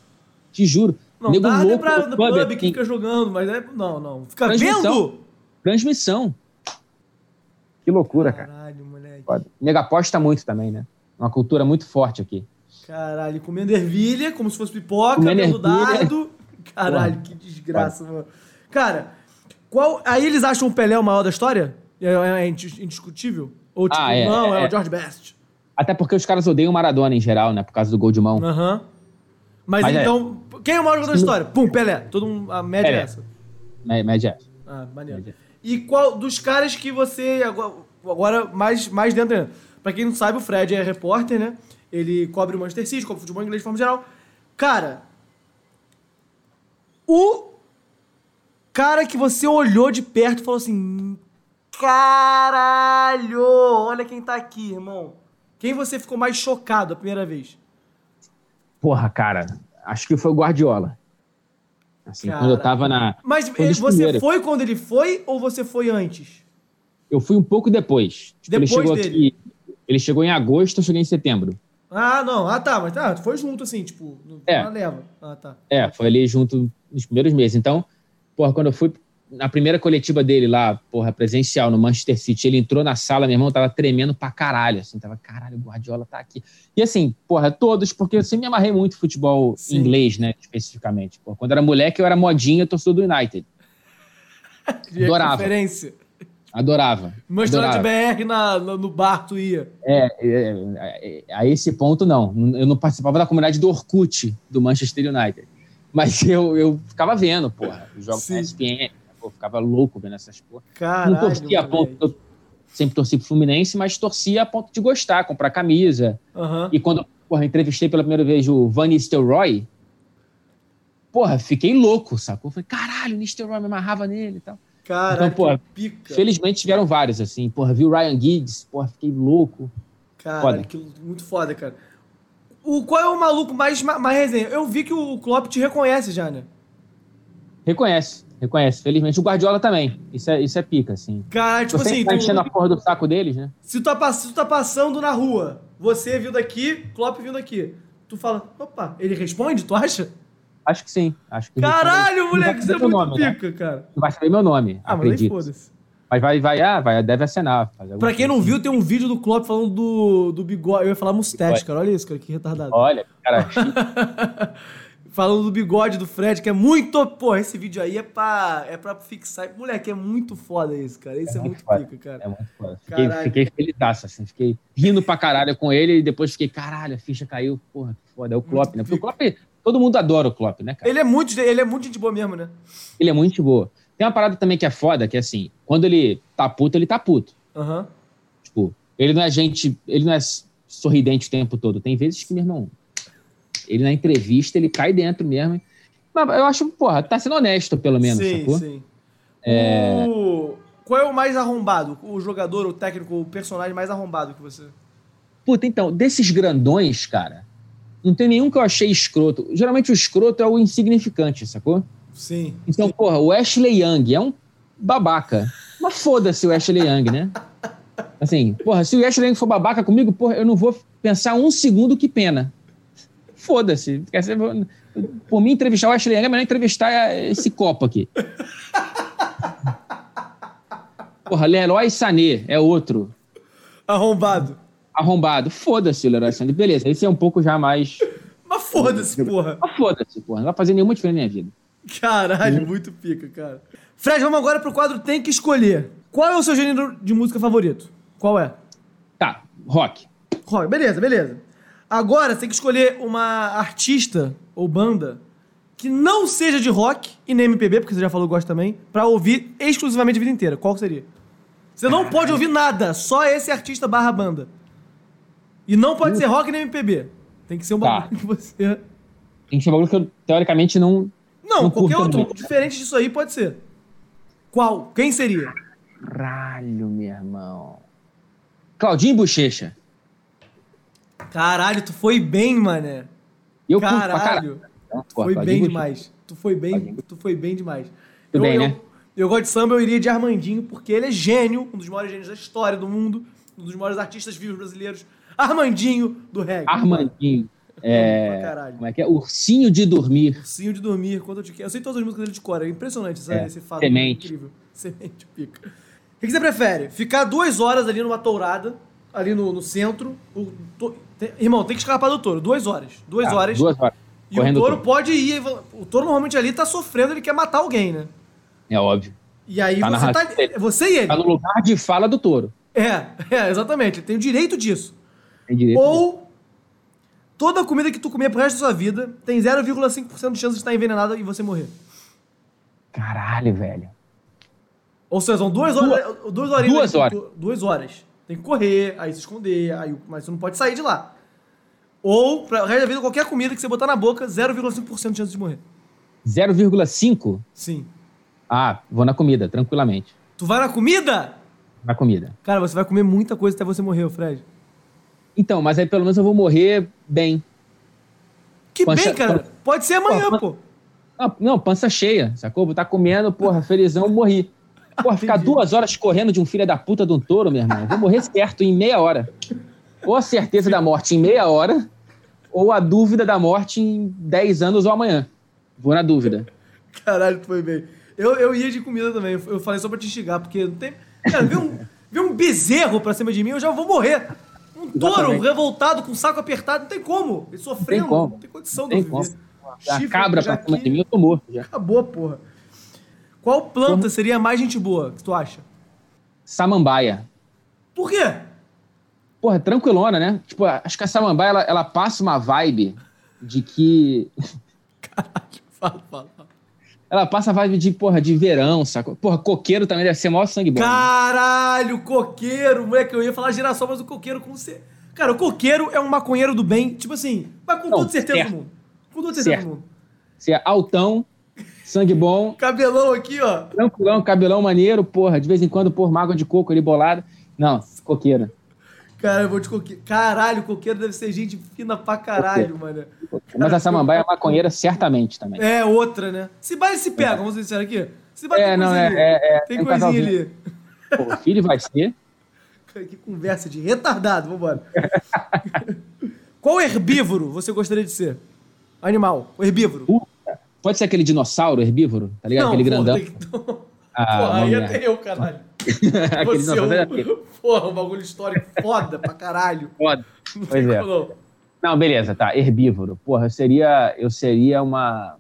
Te juro. Não, Nego dardo é pra no pub, pub que fica jogando, mas é. Não, não. Fica vendo? Transmissão. Que loucura, Caralho, cara. Caralho, moleque. Nego aposta muito também, né? Uma cultura muito forte aqui. Caralho, comendo ervilha, como se fosse pipoca, comendo dardo. Caralho, Porra. que desgraça, Pode. mano. Cara, Qual, aí eles acham o Pelé o maior da história? É, é indiscutível? Ou tipo, ah, é, não, é, é, o George Best? Até porque os caras odeiam o Maradona em geral, né? Por causa do gol de mão. Aham. Uhum. Mas, Mas, então, quem é o maior jogador da história? Pum, Pelé. Todo um, a média Pelé. é essa. Média é essa. Ah, maneiro. Média. E qual dos caras que você. Agora, agora mais, mais dentro ainda. Pra quem não sabe, o Fred é repórter, né? Ele cobre o Manchester City, cobre o futebol inglês de forma geral. Cara, o cara que você olhou de perto e falou assim: Caralho! Olha quem tá aqui, irmão. Quem você ficou mais chocado a primeira vez? Porra, cara, acho que foi o Guardiola. Assim, cara, quando eu tava na. Mas você foi quando ele foi ou você foi antes? Eu fui um pouco depois. Tipo, depois ele chegou dele. Aqui, ele chegou em agosto, eu cheguei em setembro. Ah, não. Ah, tá. Mas tá, foi junto, assim, tipo, é. na leva. Ah, tá. É, foi ali junto nos primeiros meses. Então, porra, quando eu fui na primeira coletiva dele lá, porra, presencial no Manchester City, ele entrou na sala, meu irmão tava tremendo pra caralho, assim, tava, caralho, o Guardiola tá aqui. E assim, porra, todos, porque eu sempre me amarrei muito futebol Sim. inglês, né, especificamente. Porra, quando era moleque, eu era modinha, torcedor do United. Adorava. Referência. Adorava. Mostrando BR na, no bar, tu ia. É, é, é, a esse ponto, não. Eu não participava da comunidade do Orkut, do Manchester United. Mas eu, eu ficava vendo, porra, os jogos da ESPN, pô, ficava louco vendo essas porra. Caralho, não torcia a ponto. Eu sempre torci pro Fluminense, mas torcia a ponto de gostar, comprar camisa. Uhum. E quando porra, entrevistei pela primeira vez o Van Nistelrooy, porra, fiquei louco, sacou? Falei, caralho, o Nistelrooy me amarrava nele e tal. Cara, então, porra, pica. felizmente tiveram vários, assim. Porra, vi o Ryan Giggs, porra, fiquei louco. Cara, muito foda, cara. O, qual é o maluco mais, mais resenha? Eu vi que o Klopp te reconhece já, né? Reconhece, reconhece. Felizmente. O Guardiola também. Isso é, isso é pica, assim. Cara, tipo assim. Tá enchendo a porra do saco deles, né? Se tu, tá, se tu tá passando na rua, você viu daqui, Klopp viu daqui. Tu fala, opa, ele responde, tu acha? Acho que sim. Acho que Caralho, moleque, você é muito nome, né? pica, né? cara. Não vai saber meu nome. Ah, acredito. mas foda-se. Mas vai, vai, ah, vai, deve acenar. Pra quem não viu, tem um vídeo do Klopp falando do, do bigode. Eu ia falar mustache, cara. Olha isso, cara, que retardado. Olha, cara. falando do bigode do Fred, que é muito. Pô, esse vídeo aí é pra, é pra fixar. Moleque, é muito foda isso, cara. Isso é, é muito, muito pica, cara. É muito foda. Fiquei, fiquei feliz, assim. Fiquei rindo pra caralho com ele e depois fiquei, caralho, a ficha caiu. Porra, que foda. É o Klopp, muito né? Porque o Klopp Todo mundo adora o Klopp, né, cara? Ele é muito, ele é muito gente boa mesmo, né? Ele é muito gente boa. Tem uma parada também que é foda, que é assim, quando ele tá puto, ele tá puto. Uhum. Tipo, ele não é gente, ele não é sorridente o tempo todo. Tem vezes que, meu irmão, ele na entrevista, ele cai dentro mesmo. Mas eu acho, porra, tá sendo honesto, pelo menos, sim, sacou? Sim, é... o... Qual é o mais arrombado? O jogador, o técnico, o personagem mais arrombado que você... Puta, então, desses grandões, cara, não tem nenhum que eu achei escroto. Geralmente o escroto é o insignificante, sacou? Sim. Então, porra, o Ashley Young é um babaca. Mas foda-se o Ashley Young, né? Assim, porra, se o Ashley Young for babaca comigo, porra, eu não vou pensar um segundo que pena. Foda-se. Por mim, entrevistar o Ashley Young é melhor entrevistar esse copo aqui. Porra, Leroy Sané é outro. Arrombado arrombado. Foda-se o Leroy Sané. Beleza, esse é um pouco já mais. Mas foda-se, porra. Mas foda-se, porra. Não vai fazer nenhuma diferença na minha vida. Caralho, hum. muito pica, cara. Fred, vamos agora pro quadro Tem que Escolher. Qual é o seu gênero de música favorito? Qual é? Tá, rock. Rock, beleza, beleza. Agora você tem que escolher uma artista ou banda que não seja de rock e nem MPB, porque você já falou que gosta também, pra ouvir exclusivamente a vida inteira. Qual seria? Você não pode ouvir nada, só esse artista barra banda. E não pode ser rock nem MPB. Tem que ser um tá. bagulho que você. Tem que ser um bagulho que eu, teoricamente, não. Não, não qualquer outro. Muito. Diferente disso aí pode ser. Qual? Quem seria? Caralho, meu irmão. Claudinho Bochecha. Caralho, tu foi bem, mané. Eu caralho. Então, tu foi bem demais. Tu foi bem, tu foi bem demais. Tudo bem, né? Eu, eu gosto de samba, eu iria de Armandinho, porque ele é gênio, um dos maiores gênios da história do mundo, um dos maiores artistas vivos brasileiros. Armandinho do reggae. Armandinho. É, como é que é? Ursinho de dormir. Ursinho de dormir. Quando eu, te... eu sei todas as músicas dele de cor. É impressionante essa, é. esse fato. Semente. Incrível. Semente, pica. O que você prefere? Ficar duas horas ali numa tourada, ali no, no centro. O, to... tem... irmão, tem que escapar do touro. Duas horas. Duas ah, horas. Duas horas. E Correndo o touro pode ir. O touro normalmente ali tá sofrendo, ele quer matar alguém, né? É óbvio. E aí tá você tá. Você e ele. Tá no lugar de fala do touro. É, é, exatamente. Ele tem o direito disso. Tem direito Ou disso. Toda comida que tu comer pro resto da sua vida tem 0,5% de chance de estar envenenada e você morrer. Caralho, velho. Ou seja, são duas horas. Duas, horas. Duas horas. Duas horas. Tem que correr, aí se esconder, aí, mas você não pode sair de lá. Ou, pra resto da vida, qualquer comida que você botar na boca, 0,5% de chance de morrer. 0,5? Sim. Ah, vou na comida, tranquilamente. Tu vai na comida? Na comida. Cara, você vai comer muita coisa até você morrer, Fred. Então, mas aí pelo menos eu vou morrer bem. Que pança, bem, cara. Pan... Pode ser amanhã, pô. pô. Não, não, pança cheia, sacou? Vou estar tá comendo, porra, felizão, morri. Porra, ficar duas horas correndo de um filho da puta de um touro, meu irmão. Vou morrer certo em meia hora. Ou a certeza da morte em meia hora, ou a dúvida da morte em dez anos ou amanhã. Vou na dúvida. Caralho, foi bem. Eu, eu ia de comida também. Eu falei só pra te instigar, porque não tem. Cara, vê um, vê um bezerro pra cima de mim, eu já vou morrer. Um touro Exatamente. revoltado, com o saco apertado, não tem como. Ele sofrendo, não tem, como. não tem condição de viver. A cabra pra cima de mim, eu tô morto já. Acabou, porra. Qual planta como? seria mais gente boa, que tu acha? Samambaia. Por quê? Porra, tranquilona, né? Tipo, acho que a samambaia, ela, ela passa uma vibe de que... Caralho, fala, fala. Ela passa a vibe de, porra, de verão, saco? Porra, coqueiro também deve ser maior sangue bom. Né? Caralho, coqueiro! Moleque, eu ia falar geração, mas o coqueiro com você. Cara, o coqueiro é um maconheiro do bem, tipo assim, mas com toda certeza certo. do mundo. Com toda certeza certo. do mundo. Você é altão, sangue bom. cabelão aqui, ó. Tranquilão, cabelão maneiro, porra. De vez em quando, porra, mágoa de coco ali bolada. Não, coqueiro. Cara, eu vou de coqueiro. Caralho, coqueiro deve ser gente fina pra caralho, mano. Mas a samambaia é maconheira, certamente também. É, outra, né? Se vai se pega, vamos dizer aqui. Se vai é, não, é, é, é, Tem, tem coisinha ali. Pô, o filho vai ser. Que conversa de retardado, vambora. Qual herbívoro você gostaria de ser? Animal, o herbívoro. Puta. Pode ser aquele dinossauro herbívoro, tá ligado? Não, aquele grandão. Pô, ah, Porra, aí até eu, caralho. aquele dinossauro. Porra, um bagulho histórico foda pra caralho. Foda. Não pois é. Não. não, beleza, tá. Herbívoro. Porra, eu seria, eu seria uma.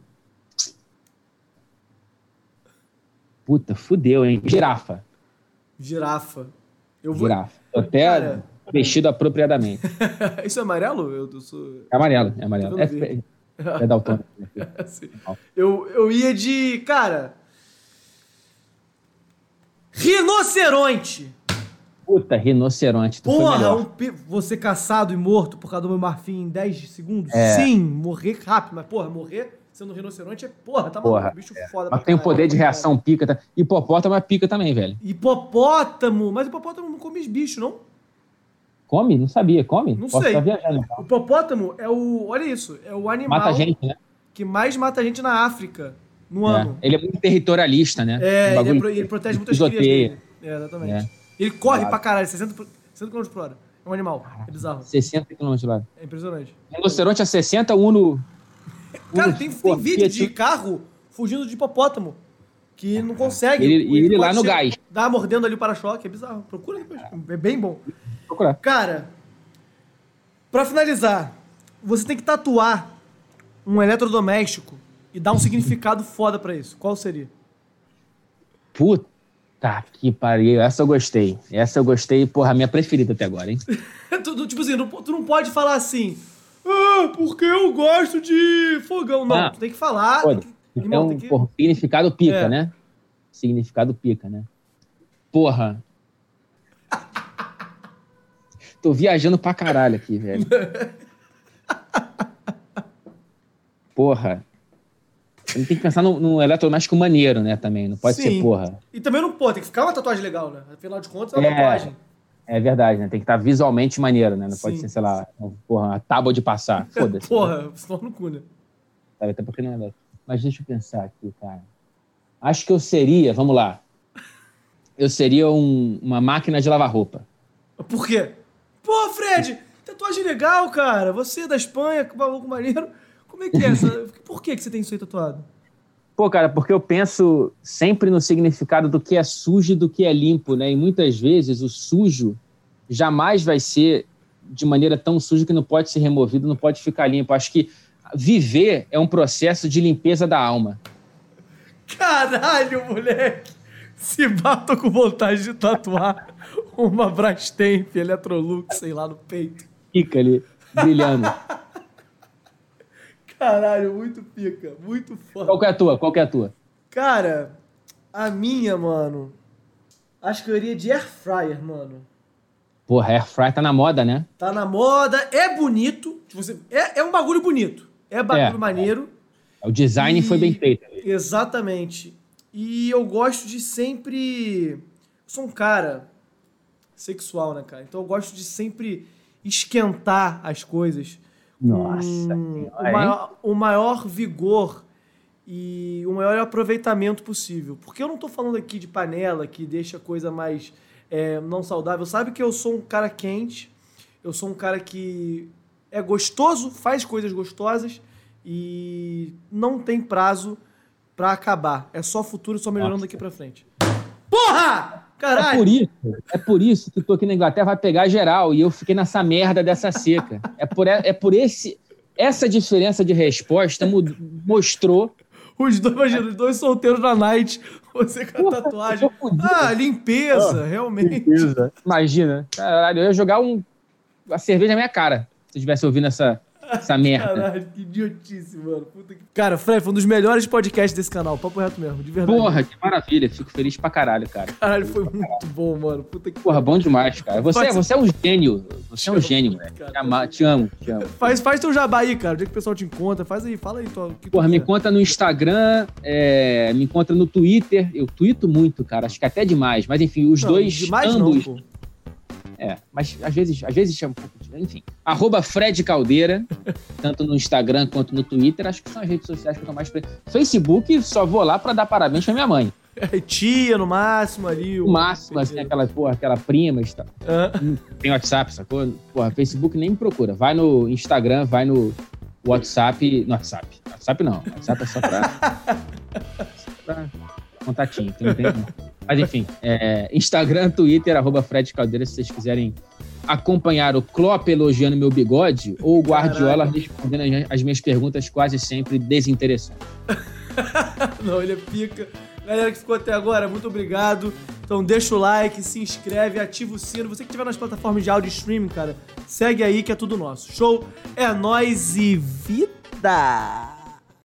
Puta, fudeu, hein? Girafa. Girafa. Eu vou... Girafa. Até Cara... vestido apropriadamente. Isso é amarelo? Eu sou... É amarelo, é amarelo. É, é, é daltônico. eu, eu ia de. Cara. Rinoceronte! Puta, rinoceronte. Tu Porra, um você caçado e morto por causa do meu marfim em 10 segundos? É. Sim, morrer rápido. Mas, porra, morrer sendo um rinoceronte é, porra, tá porra, maluco, bicho é. foda. Mas tem o poder de reação pica. Tá? Hipopótamo é pica também, velho. Hipopótamo? Mas hipopótamo não come bicho, não? Come? Não sabia. Come? Não Posso sei. Viajando, então. Hipopótamo é o... Olha isso. É o animal... Mata gente, né? Que mais mata gente na África no é. ano. Ele é muito territorialista, né? É, um ele, é, ele, protege muitas crias dele. É, exatamente. É. Ele corre claro. pra caralho, 60, 60 km por hora. É um animal. É bizarro. 60 km por hora. É impressionante. Rinoceronte a 60, Uno. Cara, tem, tem vídeo de carro fugindo de hipopótamo. Que não consegue. Ele, ele, ele lá no gás. Dá mordendo ali o para-choque. É bizarro. Procura depois. É bem bom. Procurar. Cara, pra finalizar, você tem que tatuar um eletrodoméstico e dar um significado foda pra isso. Qual seria? Puta que pariu. Essa eu gostei. Essa eu gostei, porra, a minha preferida até agora, hein? tu, tipo assim, tu não pode falar assim, ah, porque eu gosto de fogão. Não, ah, tu tem que falar. Pô, tem que, então, tem que... Porra, significado pica, é. né? Significado pica, né? Porra. Tô viajando pra caralho aqui, velho. Porra. Tem que pensar no, no eletrodoméstico maneiro, né, também. Não pode Sim. ser porra. E também não pode, tem que ficar uma tatuagem legal, né? Afinal de contas, é uma é, tatuagem. É verdade, né? Tem que estar visualmente maneiro, né? Não Sim. pode ser, sei lá, porra, uma tábua de passar. Foda-se. porra, né? só no cu, né? Sabe, até porque não é Mas deixa eu pensar aqui, cara. Acho que eu seria, vamos lá. Eu seria um, uma máquina de lavar roupa. Por quê? Pô, Fred, tatuagem legal, cara. Você é da Espanha, com maluco maneiro. Como é que é essa? Por que, que você tem isso aí tatuado? Pô, cara, porque eu penso sempre no significado do que é sujo e do que é limpo, né? E muitas vezes o sujo jamais vai ser de maneira tão suja que não pode ser removido, não pode ficar limpo. Acho que viver é um processo de limpeza da alma. Caralho, moleque! Se bato com vontade de tatuar uma Brastemp Electrolux, sei lá, no peito. Fica ali, brilhando. Caralho, muito pica, muito foda. Qual que é a tua? Qual é a tua? Cara, a minha, mano, acho que eu iria de air fryer, mano. Porra, air fryer tá na moda, né? Tá na moda, é bonito. Você, é, é um bagulho bonito. É bagulho é, maneiro. É. O design e... foi bem feito. Exatamente. E eu gosto de sempre. Eu sou um cara sexual, né, cara? Então eu gosto de sempre esquentar as coisas. Nossa. Um, o, maior, o maior vigor e o maior aproveitamento possível. Porque eu não estou falando aqui de panela que deixa coisa mais é, não saudável. Sabe que eu sou um cara quente, eu sou um cara que é gostoso, faz coisas gostosas e não tem prazo para acabar. É só futuro, só melhorando Nossa. daqui para frente. Porra! Caralho! É por isso, é por isso que tu aqui na Inglaterra vai pegar geral e eu fiquei nessa merda dessa seca. É por, é por esse essa diferença de resposta mostrou os dois, imagina, os dois solteiros na night, você com a tatuagem. Ah, limpeza, oh, realmente. Limpeza. Imagina. Caralho, eu ia jogar um, a cerveja na minha cara se eu estivesse ouvindo essa, essa merda. Caralho, que idiotice, mano. Puta que... Cara, Fred, foi um dos melhores podcasts desse canal. Papo reto mesmo, de verdade. Porra, que maravilha. Fico feliz pra caralho, cara. Caralho, foi muito bom, mano. Puta que... Porra, bom demais, cara. Você, você é um gênio. Você é um gênio, velho. Te, te amo, te amo. Faz, faz teu jabá aí, cara. Onde é que o pessoal te encontra? Faz aí, fala aí. Tua, Porra, me encontra no Instagram, é, me encontra no Twitter. Eu tweeto muito, cara. Acho que até demais. Mas enfim, os não, dois. Demais ambos, não, pô. É, mas às vezes, às vezes chama um pouco de. Enfim. Arroba Fred Caldeira, tanto no Instagram quanto no Twitter. Acho que são as redes sociais que eu tô mais. Facebook, só vou lá pra dar parabéns pra minha mãe. É, tia, no máximo ali. O máximo, assim, aquela, porra, aquela prima e tal. Uhum. Tem WhatsApp, sacou? Porra, Facebook nem me procura. Vai no Instagram, vai no WhatsApp. No WhatsApp. WhatsApp não. WhatsApp é só pra. só pra contatinho, não tem? Mas enfim, é, Instagram, Twitter, arroba Fred Caldeira, se vocês quiserem acompanhar o Klopp elogiando meu bigode ou o Guardiola Caraca. respondendo as minhas perguntas quase sempre desinteressantes. Não, ele é pica. Galera que ficou até agora, muito obrigado. Então deixa o like, se inscreve, ativa o sino. Você que estiver nas plataformas de áudio streaming, cara, segue aí que é tudo nosso. Show? É nós e vida!